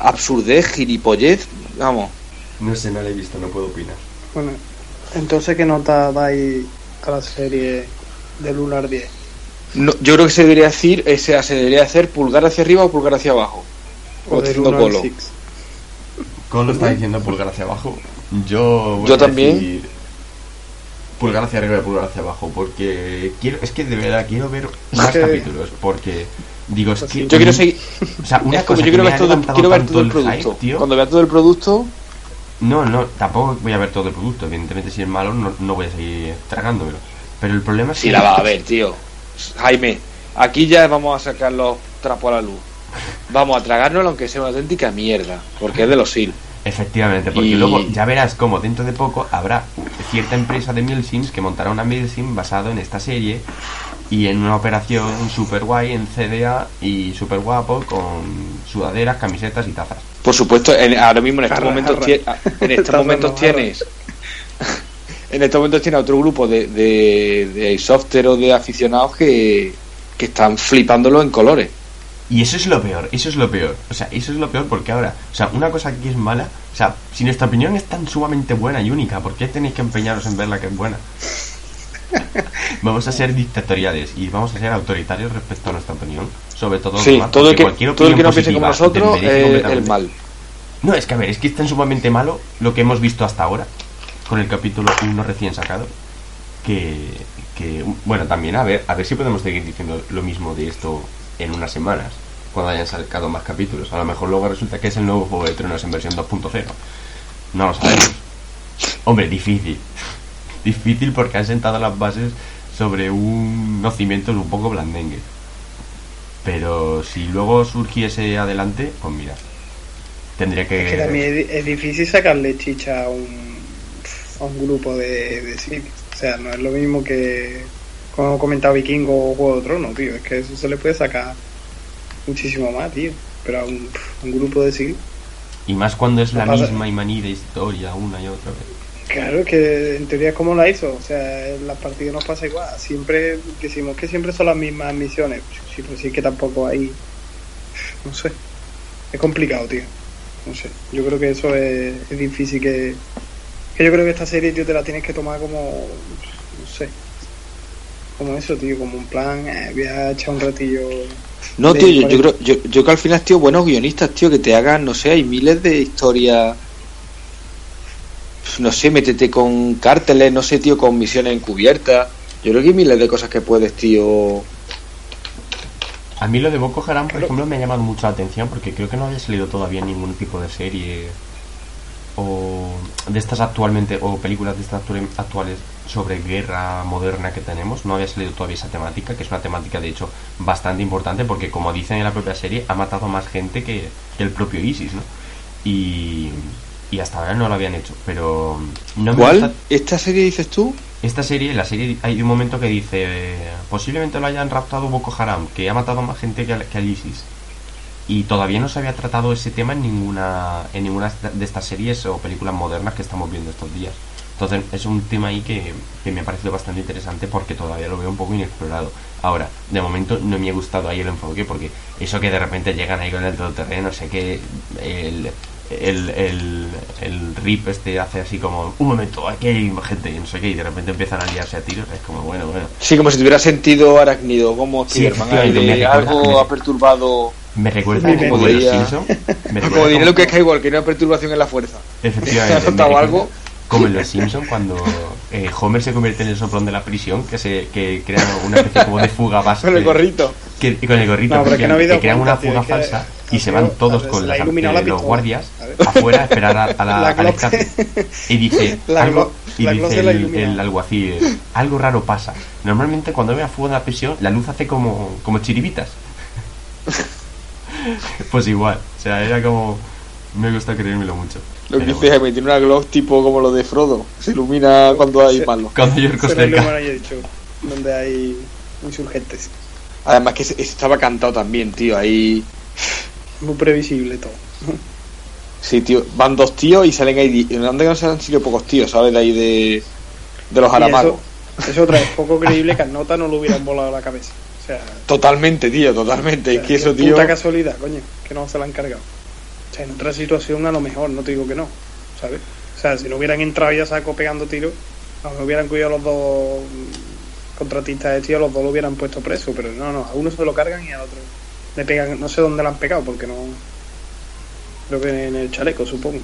absurdez, gilipollez, vamos. No sé, no la he visto, no puedo opinar. Bueno, entonces, ¿qué nota dais a la serie de Lunar 10? No, yo creo que se debería decir, eh, sea, se debería hacer pulgar hacia arriba o pulgar hacia abajo. O Lunar Colo. 6. Colo está diciendo pulgar hacia abajo. Yo voy Yo a también. decir pulgar hacia arriba y pulgar hacia abajo, porque quiero, es que de verdad quiero ver más que- capítulos, porque digo, es que Yo quiero seguir. O sea, una es como cosa yo quiero ver todo, quiero ver todo el el hype, producto. tío. Cuando vea todo el producto, No, no, tampoco voy a ver todo el producto. Evidentemente, si es malo, no, no voy a seguir tragándomelo. Pero el problema es sí que. la va a ver, tío. Jaime, aquí ya vamos a sacar los trapos a la luz. Vamos a tragárnoslo aunque sea una auténtica mierda, porque es de los SIL. Efectivamente, porque Y- luego ya verás como dentro de poco habrá cierta empresa de Milsims que montará una Milsim basado en esta serie y en una operación super guay en CDA y super guapo con sudaderas, camisetas y tazas. Por supuesto, en- ahora mismo en estos momentos, en estos momentos tienes. En estos momentos tienes otro grupo de, de, de software o de aficionados que, que están flipándolo en colores. Y eso es lo peor, eso es lo peor. O sea, eso es lo peor porque ahora, o sea, una cosa que es mala, o sea, si nuestra opinión es tan sumamente buena y única, ¿por qué tenéis que empeñaros en verla que es buena? Vamos a ser dictatoriales y vamos a ser autoritarios respecto a nuestra opinión, sobre todo Sí, demás, todo el que, cualquier todo el que no piense como nosotros es el completamente. mal. No, es que a ver, es que es tan sumamente malo lo que hemos visto hasta ahora, con el capítulo 1 recién sacado, que, que, bueno, también a ver, a ver si podemos seguir diciendo lo mismo de esto en unas semanas, cuando hayan sacado más capítulos. A lo mejor luego resulta que es el nuevo Juego de Tronos en versión 2.0. No lo sabemos. Hombre, difícil. Difícil porque han sentado las bases sobre un unos cimientos un poco blandengues. Pero si luego surgiese adelante, pues mira, tendría que... Es, es difícil sacarle chicha a un, a un grupo de, de cine. O sea, no es lo mismo que, como he comentado, Vikingo o Juego de Tronos, tío. Es que eso se le puede sacar muchísimo más, tío. Pero a un, grupo de cine. Y más cuando es la Pasa- misma y manida historia una y otra vez. Claro que en teoría es como la hizo, o sea, en las partidas nos pasa igual. Siempre decimos que siempre son las mismas misiones. Sí, pero sí que tampoco hay. No sé. Es complicado, tío. No sé. Yo creo que eso es, es difícil que. Que yo creo que esta serie, tío, te la tienes que tomar como. No sé. Como eso, tío, como un plan. eh, voy a echar un ratillo. No, tío, yo, yo 40. creo yo, yo que al final, tío, buenos guionistas, tío, que te hagan, no sé, hay miles de historias. No sé, métete con cárteles, no sé, tío, con misiones encubiertas. Yo creo que hay miles de cosas que puedes, tío. A mí lo de Boko Haram, por ejemplo, me ha llamado mucho la atención porque creo que no había salido todavía ningún tipo de serie o de estas actualmente o películas de estas actu- actuales sobre guerra moderna que tenemos. No había salido todavía esa temática, que es una temática de hecho bastante importante porque como dicen en la propia serie, ha matado más gente que, que el propio ISIS, ¿no? Y, y hasta ahora no lo habían hecho, pero no me ¿Cuál? gusta- ¿Esta serie dices tú? esta serie, la serie, hay un momento que dice, eh, posiblemente lo hayan raptado Boko Haram, que ha matado más gente que, al- que al ISIS. Y todavía no se había tratado ese tema en ninguna, en ninguna de estas series o películas modernas que estamos viendo estos días. Entonces es un tema ahí que, que me ha parecido bastante interesante porque todavía lo veo un poco inexplorado. Ahora, de momento no me ha gustado ahí el enfoque porque eso que de repente llegan ahí con el todoterreno, no sé qué, el, el, el, el rip este hace así como, un momento, aquí hay gente y no sé qué, y de repente empiezan a liarse a tiros, es como, bueno, bueno. Sí, como si tuviera sentido arácnido, como Sí, Spiderman, recuerda- algo ha perturbado. Me recuerda poco mente. de los Simpsons. Me Como recuerda diré como- lo que es Skywalker, una perturbación en la fuerza. Efectivamente. ¿Has me notado recuerda algo? Como en Los Simpsons cuando eh, Homer se convierte en el soplón de la prisión, que se que crean una especie como de fuga base. Con el gorrito. Que, con el gorrito, No, que, que crean una cuenta, fuga falsa y se van todos con iluminado eh, la los guardias afuera a esperar a, a la, La al escape. Y dice La algo, y la dice la el, el alguacil, algo raro pasa. Normalmente cuando ve a fuego de la prisión, la luz hace como, como chiribitas. pues igual, o sea, era como... Me gusta creérmelo mucho. Lo que dice Jaime, tiene una glock tipo como lo de Frodo. Se ilumina cuando hay palos. Cuando Se lo cerca. dicho, donde hay insurgentes. Además que estaba cantado también, tío. Ahí. Muy previsible todo. Sí, tío. Van dos tíos y salen ahí. ¿En dónde no se han sido pocos tíos, sabes? De ahí de. De los aramagos. eso, eso otra vez, poco creíble que a Nota no lo hubieran volado la cabeza. O sea, Totalmente, tío, totalmente. Es que eso, tío. Puta casualidad, coño, que no se la han cargado. O sea, en otra situación a lo mejor, no te digo que no, ¿sabes? O sea, si no hubieran entrado ya saco pegando tiros, a lo hubieran cuidado los dos contratistas de tío, los dos lo hubieran puesto preso, pero no, no, a uno se lo cargan y al otro le pegan, no sé dónde le han pegado, porque no. Creo que en el chaleco, supongo.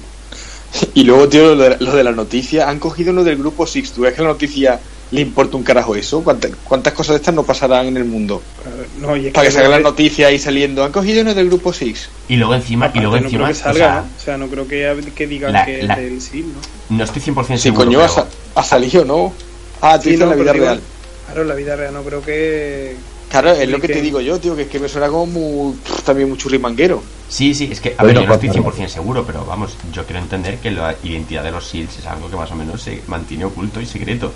Y luego, tío, lo de, lo de la noticia. Han cogido uno del grupo Six. ¿Tú ves que la noticia le importa un carajo eso? ¿Cuántas, cuántas cosas de estas no pasarán en el mundo? Claro, No, y es Para que que salgan las luego- noticias ahí saliendo. Han cogido uno del grupo Six. Y luego encima, y luego no encima, creo que o salga, sea, ¿no? O sea, no creo que, que digan La- que la- es del SIL, ¿no? no estoy 100% Sí, seguro. coño, ha, pero- sa- ha salido, ¿no? Ah, tío, Sí, en la vida digo- real. Claro, en la vida real no creo que. Claro, es lo que te digo yo, tío, que es que me suena como muy, también muy churrimanguero. Sí, sí, es que, a Bueno, ver, yo no estoy cuatro. 100% seguro, pero vamos, yo quiero entender que la identidad de los SEALs es algo que más o menos se mantiene oculto y secreto.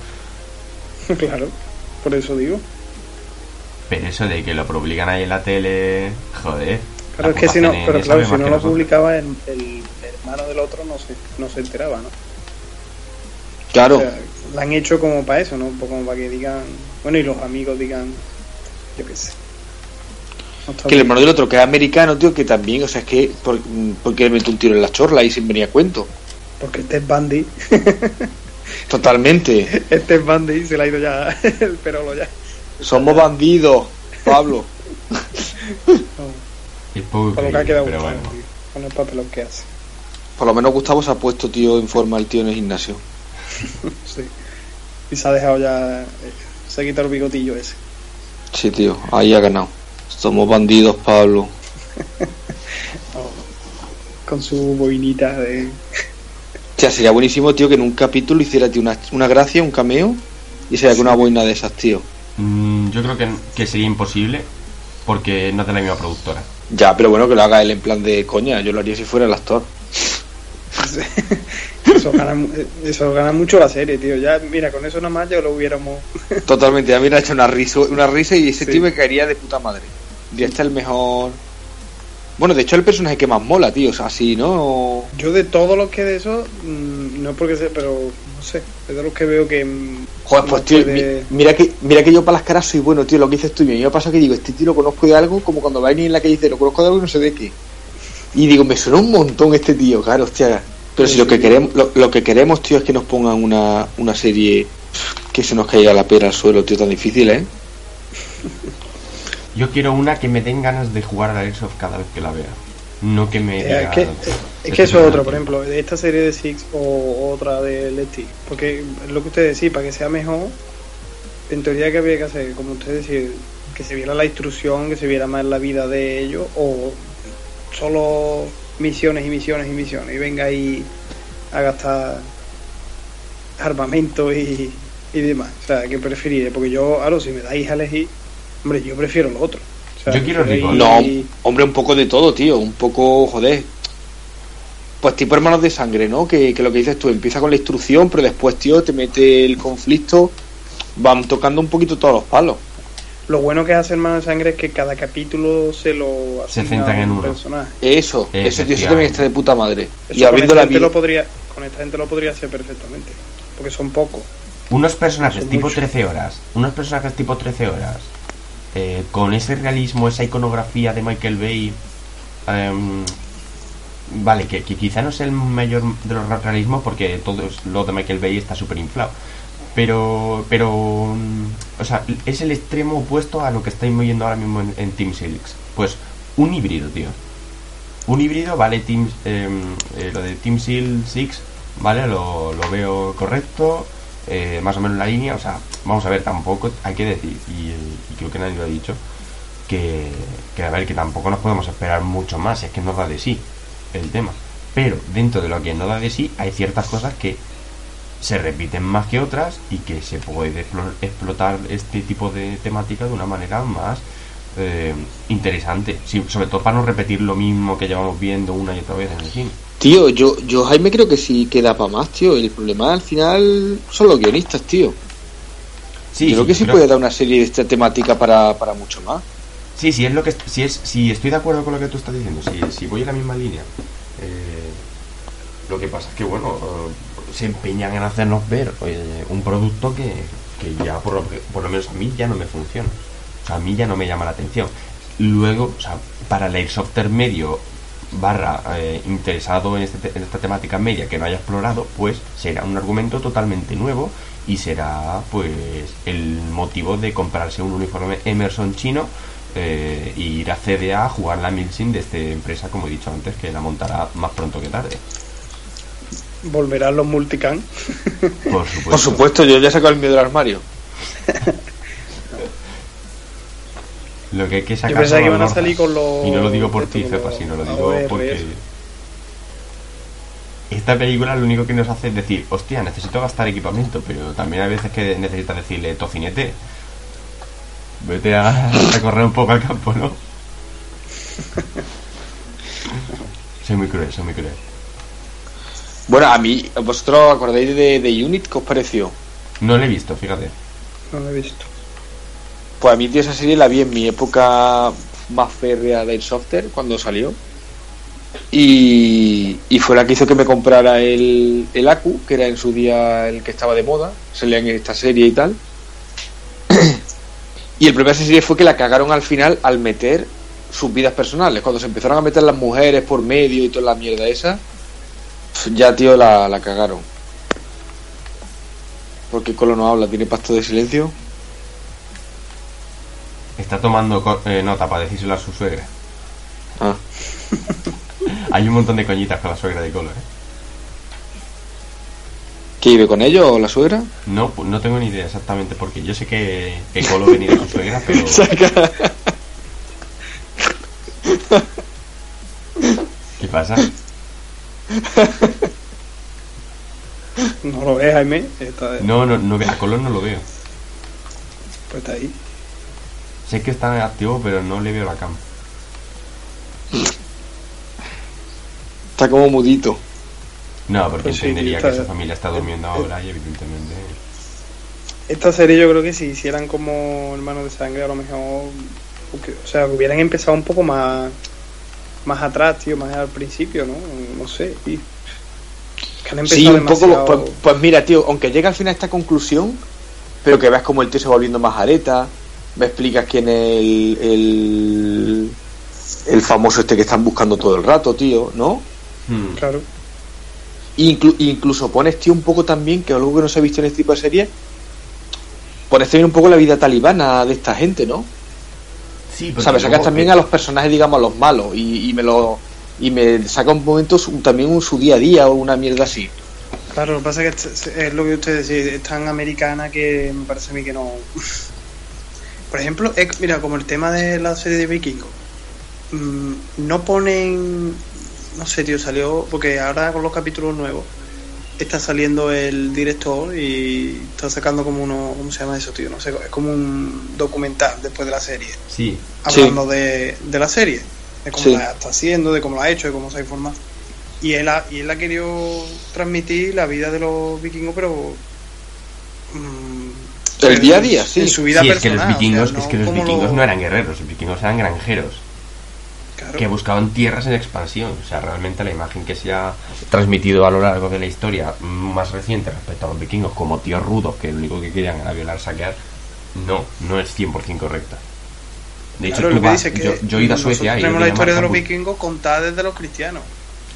claro, por eso digo. Pero eso de que lo publican ahí en la tele, joder. Claro, la es que si no, pero claro, si no lo nosotros. publicaba el, el hermano del otro, no se, no se enteraba, ¿no? Claro. O sea, la han hecho como para eso, ¿no? Como para que digan. Bueno, y los amigos digan. Yo qué sé. No Que el hermano del otro, que es americano, tío, que también, o sea, es que, por, porque le mete un tiro en la chorla y sin venir a cuento. Porque este es Bandy. Totalmente. este es Bandy, se le ha ido ya el perolo ya. Somos bandidos, Pablo. Con lo que ha quedado pero gustado, bueno. tío, Con el papelón que hace. Por lo menos Gustavo se ha puesto, tío, en forma el tío en el gimnasio. Sí. Y se ha dejado ya. eh, Se ha quitado el bigotillo ese. Sí, tío, ahí ha ganado. Somos bandidos, Pablo. Con su boinita de. O sea, sería buenísimo, tío, que en un capítulo hiciera, tío, una, una gracia, un cameo, y sería con una boina de esas, tío. Mm, yo creo que, que sería imposible porque no es de la misma productora. Ya, pero bueno, que lo haga él en plan de coña. Yo lo haría si fuera el actor. Eso gana, mu- eso gana mucho la serie, tío. Ya, mira, con eso nada más ya lo hubiéramos. Totalmente, a mí me ha hecho una risa, una risa y ese Sí. tío me caería de puta madre. Ya está el mejor. Bueno, de hecho, el personaje que más mola, tío. O sea, así, ¿no? Yo de todo lo que de eso, mm, no es porque sé, pero no sé, es de los que veo que. mm, Joder, pues tío, puede- mi- mira que mira que yo para las caras soy bueno, tío. Lo que dices tú, y a mí me pasa que digo, este tío lo conozco de algo, como cuando va a venir en la que dice, lo conozco de algo y no sé de qué. Y digo, me suena un montón este tío, claro, hostia. Pero si lo que queremos, lo, lo que queremos, tío, es que nos pongan una, una serie que se nos caiga la pera al suelo, tío, tan difícil, ¿eh? Yo quiero una que me den ganas de jugar a la Airsoft cada vez que la vea. No que me Eh, diga... es que, es "Esto que eso es otro, por mierda". ejemplo, de esta serie de Six o otra de Leti. Porque lo que usted decía, para que sea mejor, en teoría que había que hacer, como usted decía, que se viera la instrucción, que se viera más la vida de ellos, o solo misiones y misiones y misiones, y venga ahí a gastar armamento y, y demás. O sea, que preferiré, porque yo, ahora si me dais a elegir, hombre, yo prefiero lo otro. O sea, Yo quiero rigor. No, hombre, un poco de todo, tío. Un poco, joder. Pues tipo hermanos de sangre, ¿no? Que, que lo que dices tú, empieza con la instrucción, pero después, tío, te mete el conflicto. Van tocando un poquito todos los palos. Lo bueno que hace Hermano de Sangre es que cada capítulo se lo Se centran en un uno. personaje. Eso, eso, tío, eso también está de puta madre. Eso y abriendo con la esta gente vida. lo podría Con esta gente lo podría hacer perfectamente. Porque son pocos. Unos personajes Son tipo muchos. 13 horas. Unos personajes tipo 13 horas. Eh, con ese realismo, esa iconografía de Michael Bay. em, vale, que, quizá no es el mayor de los realismos porque todo lo de Michael Bay está súper inflado. Pero, pero, mm, o sea, es el extremo opuesto a lo que estáis viendo ahora mismo en, en Team Silix. Pues un híbrido, tío. Un híbrido, vale, Team, eh, eh, lo de Team Seal 6, vale, lo, lo veo correcto, eh, más o menos la línea, o sea, vamos a ver, tampoco hay que decir, y, creo que nadie lo ha dicho, que, a ver, que tampoco nos podemos esperar mucho más, es que no da de sí el tema. Pero dentro de lo que no da de sí, hay ciertas cosas que se repiten más que otras y que se puede explo- explotar este tipo de temática de una manera más eh, interesante. Sí, sobre todo para no repetir lo mismo que llevamos viendo una y otra vez en el cine. Tío, yo, yo Jaime creo que sí queda para más, tío. El problema al final son los guionistas, tío. Sí, yo creo sí, que sí creo- puede dar una serie de esta temática para, para mucho más. Sí, sí, es lo que si es si estoy de acuerdo con lo que tú estás diciendo, si, si voy en la misma línea. eh, lo que pasa es que bueno, eh, se empeñan en hacernos ver eh, un producto que, que ya por lo, por lo menos a mí ya no me funciona. O sea, a mí ya no me llama la atención. Luego, o sea, para el Airsoft medio barra eh, interesado en, este te- en esta temática media que no haya explorado, pues será un argumento totalmente nuevo y será pues el motivo de comprarse un uniforme Emerson chino eh, y ir a CDA a jugar la Milsim de esta empresa, como he dicho antes, que la montará más pronto que tarde. Volverán los multicam. Por supuesto. Por supuesto, yo ya he sacado el mío del armario. Lo que hay que sacar Yo pensaba son que iban a las salir normas. con los- Y no lo digo por ti, Cepa, sino lo digo porque... eso. Esta película lo único que nos hace es decir, hostia, necesito gastar equipamiento, pero también hay veces que necesitas decirle, tocinete, vete a, a correr un poco al campo, ¿no? soy muy cruel, soy muy cruel. Bueno, a mí, ¿vosotros acordáis de, de Unit? ¿Qué os pareció? No lo he visto, fíjate. No lo he visto. Pues a mí, tío, esa serie la vi en mi época más férrea de Softer cuando salió. Y, y fue la que hizo que me comprara el, el Aku, que era en su día el que estaba de moda, salía en esta serie y tal. y el problema de esa serie fue que la cagaron al final al meter sus vidas personales. Cuando se empezaron a meter las mujeres por medio y toda la mierda esa, ya, tío, la, la cagaron. Porque Colo no habla, tiene pacto de silencio. Está tomando eh, nota para decírselo a su suegra. Ah. Hay un montón de coñitas con la suegra de Colo, ¿eh? ¿Que vive con ellos o la suegra? No, pues no tengo ni idea exactamente porque yo sé que, que Colo venía de su suegra, pero... ¿Qué pasa? No lo ves, Jaime. Está, No, no, no, ve- a Colo no lo veo. Pues está ahí. Sé que está activo, pero no le veo la cama. Está como mudito. No, porque Pues entendería que su familia está durmiendo ahora y evidentemente... Esta serie yo creo que si hicieran como hermanos de sangre, a lo mejor. porque, o sea, hubieran empezado un poco más. Más atrás, tío, más al principio, ¿no? No sé, tío. Que han empezado Sí, un poco. demasiado- Pues, pues mira, tío, aunque llega al final a esta conclusión, pero que veas como el tío se va volviendo más areta, me explicas quién es el, el, el famoso este que están buscando todo el rato, tío, ¿no? Hmm. Claro. Inclu- incluso pones, tío, un poco también, que algo que no se ha visto en este tipo de series, pones también un poco la vida talibana de esta gente, ¿no? Sí, porque ¿Sabes? Sacas luego- también a los personajes, digamos, a los malos, y, y me lo. Y me saca un momento su- también un, su día a día o una mierda así. Claro, lo que pasa es que es, es lo que usted decía, es tan americana que me parece a mí que no. Por ejemplo, es- mira, como el tema de la serie de Vikingos, mm, no ponen. No sé, tío, salió. Porque ahora con los capítulos nuevos está saliendo el director y está sacando como uno. ¿Cómo se llama eso, tío? No sé, es como un documental después de la serie. Sí. Hablando de, de la serie, de cómo Sí. la está haciendo, de cómo la ha hecho, de cómo se ha informado. Y él ha, y él ha querido transmitir la vida de los vikingos, pero. mm, El día a día, sí. En su vida sí, es que personal. los vikingos, o sea, es que los vikingos lo- no eran guerreros, los vikingos eran granjeros. Claro. que buscaban tierras en expansión. O sea, realmente la imagen que se ha transmitido a lo largo de la historia más reciente respecto a los vikingos como tíos rudos que lo único que querían era violar, saquear, no, no es 100% correcta. De hecho, Claro, tú lo que vas- dice que yo, yo he ido a Suecia y tenemos la historia de los vikingos contada desde los cristianos.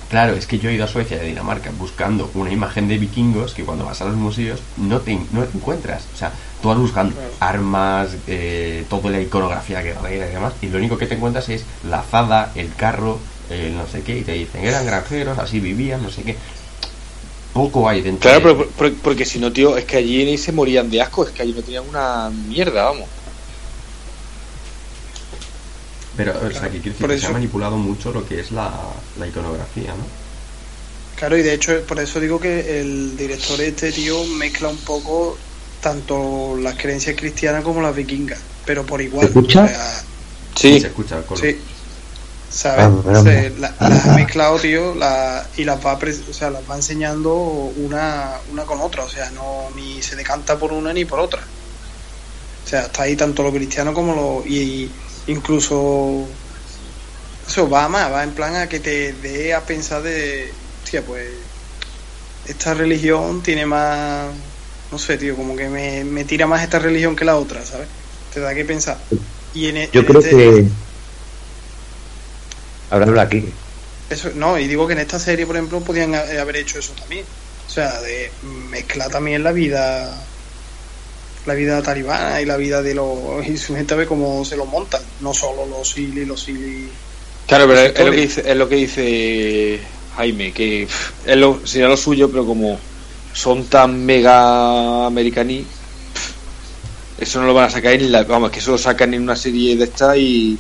Claro, es que yo he ido a Suecia y a Dinamarca buscando una imagen de vikingos que cuando vas a los museos no te, no te encuentras. O sea, tú vas buscando armas, eh, toda la iconografía guerrera y demás, y lo único que te encuentras es la azada, el carro, el no sé qué, y te dicen, eran granjeros, así vivían, no sé qué. Poco hay dentro Claro, de- pero, pero- porque si no, tío, es que allí ni se morían de asco, es que allí no tenían una mierda, vamos. Pero, o sea, que quiero decir Por que eso- se ha manipulado mucho lo que es la, la iconografía, ¿no? Claro, y de hecho, por eso digo que el director este tío mezcla un poco tanto las creencias cristianas como las vikingas, pero por igual. ¿Se escucha? O sea, Sí, Se escucha el color. sí. ¿Sabes? Ah. Se- la- las ha mezclado, tío, la- y las va, o sea, las va enseñando una, una con otra. O sea, no ni se decanta por una ni por otra. O sea, está ahí tanto lo cristiano como lo. Y incluso. Eso va más, va en plan a que te dé a pensar de. Hostia, pues. Esta religión tiene más. No sé, tío, como que me, me tira más esta religión que la otra, ¿sabes? Te da que pensar. Y en, e- Yo en creo este- que. Ahora habla aquí. Eso, no, y digo que en esta serie, por ejemplo, podían ha- haber hecho eso también. O sea, de mezclar también la vida la vida talibana y la vida de los y su gente ve cómo se lo montan, no solo los Silly, los Silly. claro, pero es, es lo que dice, es lo que dice Jaime, que pff, es lo, sería lo suyo, pero como son tan mega americaní, pff, eso no lo van a sacar en la, vamos, que eso lo sacan en una serie de esta y,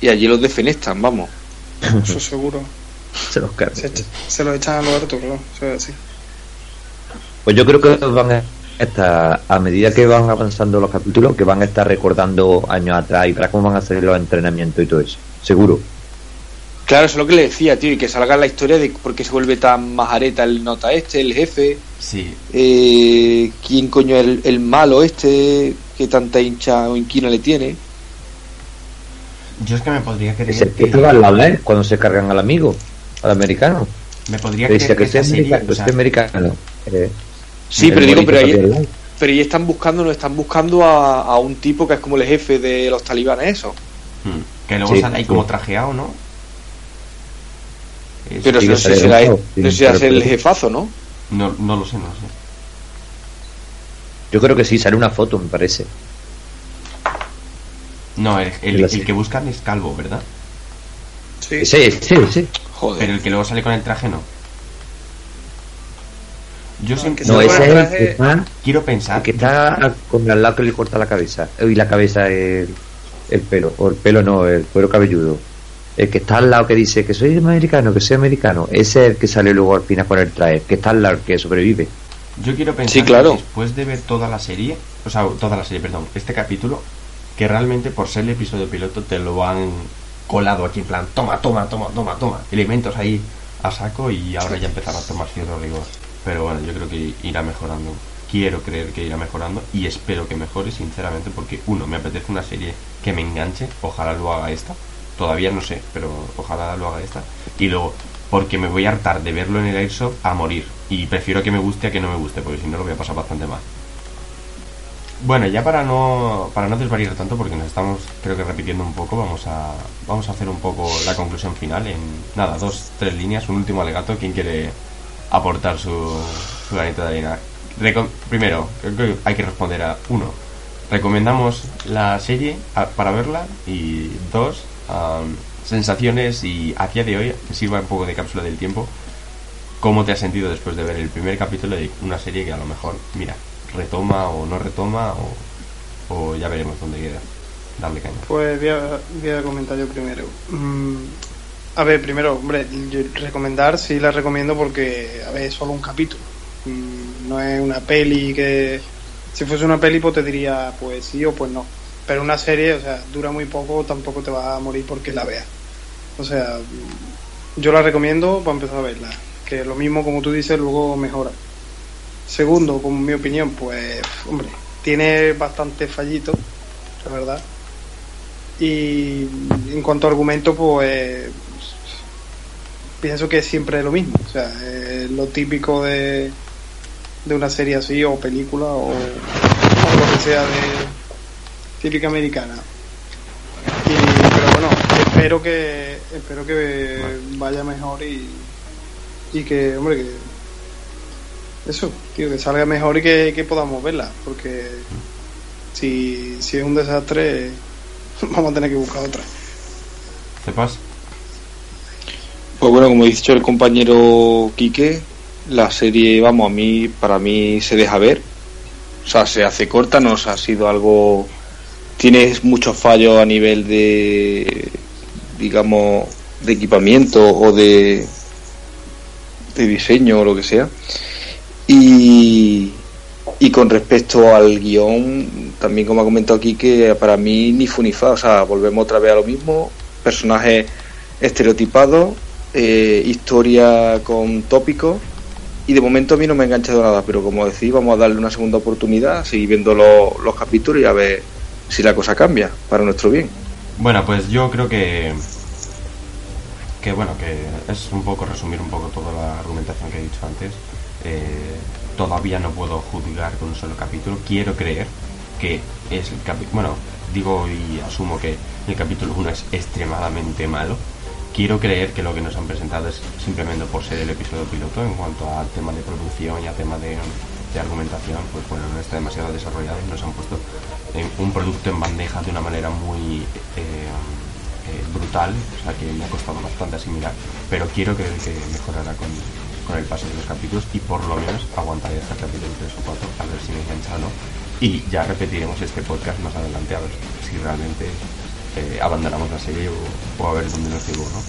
y allí los defenestan, vamos. Eso seguro. Se los carga. Se, echa- se lo echan a los hartos, claro. Eso es así. Pues yo creo que van a estar, a medida que van avanzando los capítulos, que van a estar recordando años atrás y para cómo van a hacer los entrenamientos y todo eso. Seguro. Claro, eso es lo que le decía, tío, y que salga la historia de por qué se vuelve tan majareta el nota este, el jefe, Sí, eh, quién coño es el, el malo este, que tanta hincha o inquina le tiene. yo es que me podría Ese creer que estaba al lado, ¿eh? Cuando se cargan al amigo, al americano. me podría Que dice creer que sea serie, americano, o sea, sea americano. Eh, Sí, pero digo, pero ahí, pero ahí están buscando, no están buscando a, a un tipo que es como el jefe de los talibanes, eso. hmm, que luego Sí, sale ahí sí. como trajeado, ¿no? Eso Pero sí no sé si no sé si será el jefazo, ¿no? no, no lo sé, no lo sé. Yo creo que sí, sale una foto, me parece. No, el, que buscan es calvo, ¿verdad? Sí. Sí, sí, sí. Joder. Pero el que luego sale con el traje no. Yo No, siempre que No, se ese es el el que está, quiero el pensar que está con el lado que le corta la cabeza. Y la cabeza es el pelo. O el pelo no, el cuero cabelludo. El que está al lado que dice que soy americano, que soy americano. Ese es el que sale luego al final con el traje. Que está al lado, el que sobrevive. Yo quiero pensar Sí, claro. que después de ver toda la serie, o sea, toda la serie, perdón, este capítulo, que realmente por ser el episodio piloto te lo han colado aquí en plan, toma, toma, toma, toma, toma, elementos ahí a saco y ahora ya empezará a tomar cierto rigor. Pero bueno, yo creo que irá mejorando. Quiero creer que irá mejorando y espero que mejore, sinceramente, porque uno, me apetece una serie que me enganche, ojalá lo haga esta. Todavía no sé, pero ojalá lo haga esta. Y luego, porque me voy a hartar de verlo en el Airsoft a morir. Y prefiero que me guste a que no me guste, porque si no lo voy a pasar bastante mal. Bueno, ya para no para no desvariar tanto, porque nos estamos creo que repitiendo un poco, vamos a vamos a hacer un poco la conclusión final en nada, dos, tres líneas, un último alegato. ¿Quién quiere aportar su, su granito de arena? Primero, creo que hay que responder a uno. Recomendamos la serie para verla y dos, am, sensaciones y a día de hoy que sirva un poco de cápsula del tiempo. ¿Cómo te has sentido después de ver el primer capítulo de una serie que a lo mejor, mira, retoma o no retoma o, ya veremos dónde queda? Darle caña. Pues voy a, voy comentar yo primero. Mm, a ver, primero, hombre, recomendar sí la recomiendo porque, a ver, es solo un capítulo. Mm, no es una peli que... Si fuese una peli, pues te diría, pues sí o pues no. Pero una serie, o sea, dura muy poco, tampoco te vas a morir porque la veas. O sea, mm, yo la recomiendo para empezar a verla. Que lo mismo, como tú dices, luego mejora. Segundo, como mi opinión, pues, hombre, tiene bastante fallito, la verdad. Y en cuanto a argumento, pues pienso que siempre es lo mismo. O sea, es lo típico de, de una serie así, o película, o, lo que sea de típica americana. Pero bueno, espero que espero que vaya mejor y, Y que, hombre, que. Eso, tío, que salga mejor y que, que podamos verla. Porque si, si es un desastre, vamos a tener que buscar otra. ¿Cepas? Pues bueno, como ha dicho el compañero Quique, la serie, vamos, a mí, para mí se deja ver. O sea, se hace corta, no o ha sido algo. Tienes muchos fallos a nivel de, digamos, de equipamiento o de, de diseño o lo que sea. Y, y con respecto al guion, también como ha comentado aquí, para mí ni fu ni fa, o sea, volvemos otra vez a lo mismo, personajes estereotipados, eh, historia con tópicos, y de momento a mí no me ha enganchado nada, pero como decís, vamos a darle una segunda oportunidad, seguir viendo lo- los capítulos y a ver si la cosa cambia para nuestro bien. Bueno, pues yo creo que que bueno, que es un poco resumir un poco toda la argumentación que he dicho antes. Eh, todavía no puedo juzgar con un solo capítulo. Quiero creer que es el capítulo. Bueno, digo y asumo que el capítulo 1 es extremadamente malo. Quiero creer que lo que nos han presentado es simplemente por ser el episodio piloto en cuanto al tema de producción y al tema de, argumentación, pues bueno, no está demasiado desarrollado y nos han puesto un producto en bandeja de una manera muy eh, eh, brutal, o sea que me ha costado bastante asimilar, pero quiero creer que mejorará con, con el paso de los capítulos y por lo menos aguantaré hasta el capítulo 3 o 4 a ver si me engancha o no. Y ya repetiremos este podcast más adelante a si realmente eh, abandonamos la serie o, o a ver dónde nos llevó, ¿no?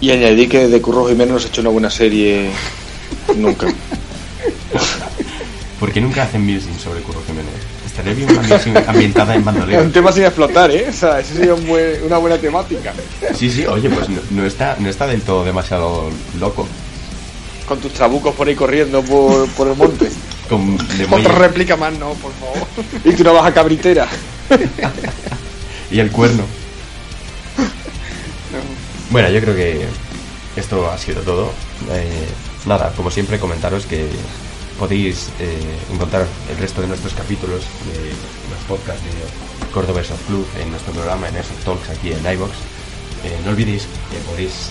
Y añadí que de Curro Jiménez no se ha hecho una buena serie nunca. Porque nunca hacen music sobre Curro Jiménez. Estaría bien una music ambientada en Es bandolero. un tema sin explotar, ¿eh? O sea, eso sería un buen- una buena temática. Sí, sí, oye, pues no, no está, no está del todo demasiado loco. Con tus trabucos por ahí corriendo por, por el monte. Con de Otra réplica más, no, por favor. Y tú una baja cabritera. y el cuerno. Bueno, yo creo que esto ha sido todo. Eh, nada, como siempre, comentaros que podéis eh, encontrar el resto de nuestros capítulos de los podcasts de Córdoba Airsoft Club en nuestro programa en Airsoft Talks aquí en iVox. Eh, no olvidéis que podéis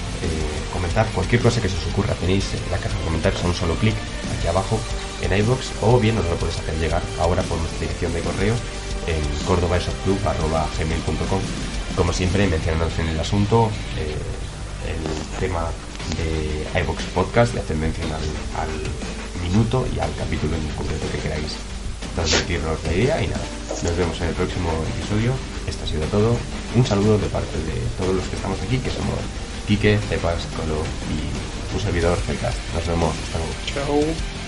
comentar cualquier cosa que se os ocurra. Tenéis en la caja de comentarios a un solo clic aquí abajo en iVox o bien nos lo podéis hacer llegar ahora por nuestra dirección de correo en cordobaesoftclub.com como siempre mencionados en el asunto eh, el tema de iVox Podcast, le hacen mención al, minuto y al capítulo en concreto que queráis transmitirnos la idea y nada, nos vemos en el próximo episodio. Esto ha sido todo. Un saludo de parte de todos los que estamos aquí, que somos Quique, Cepas, Colo y un servidor Zecas. Nos vemos. Hasta luego. Chao.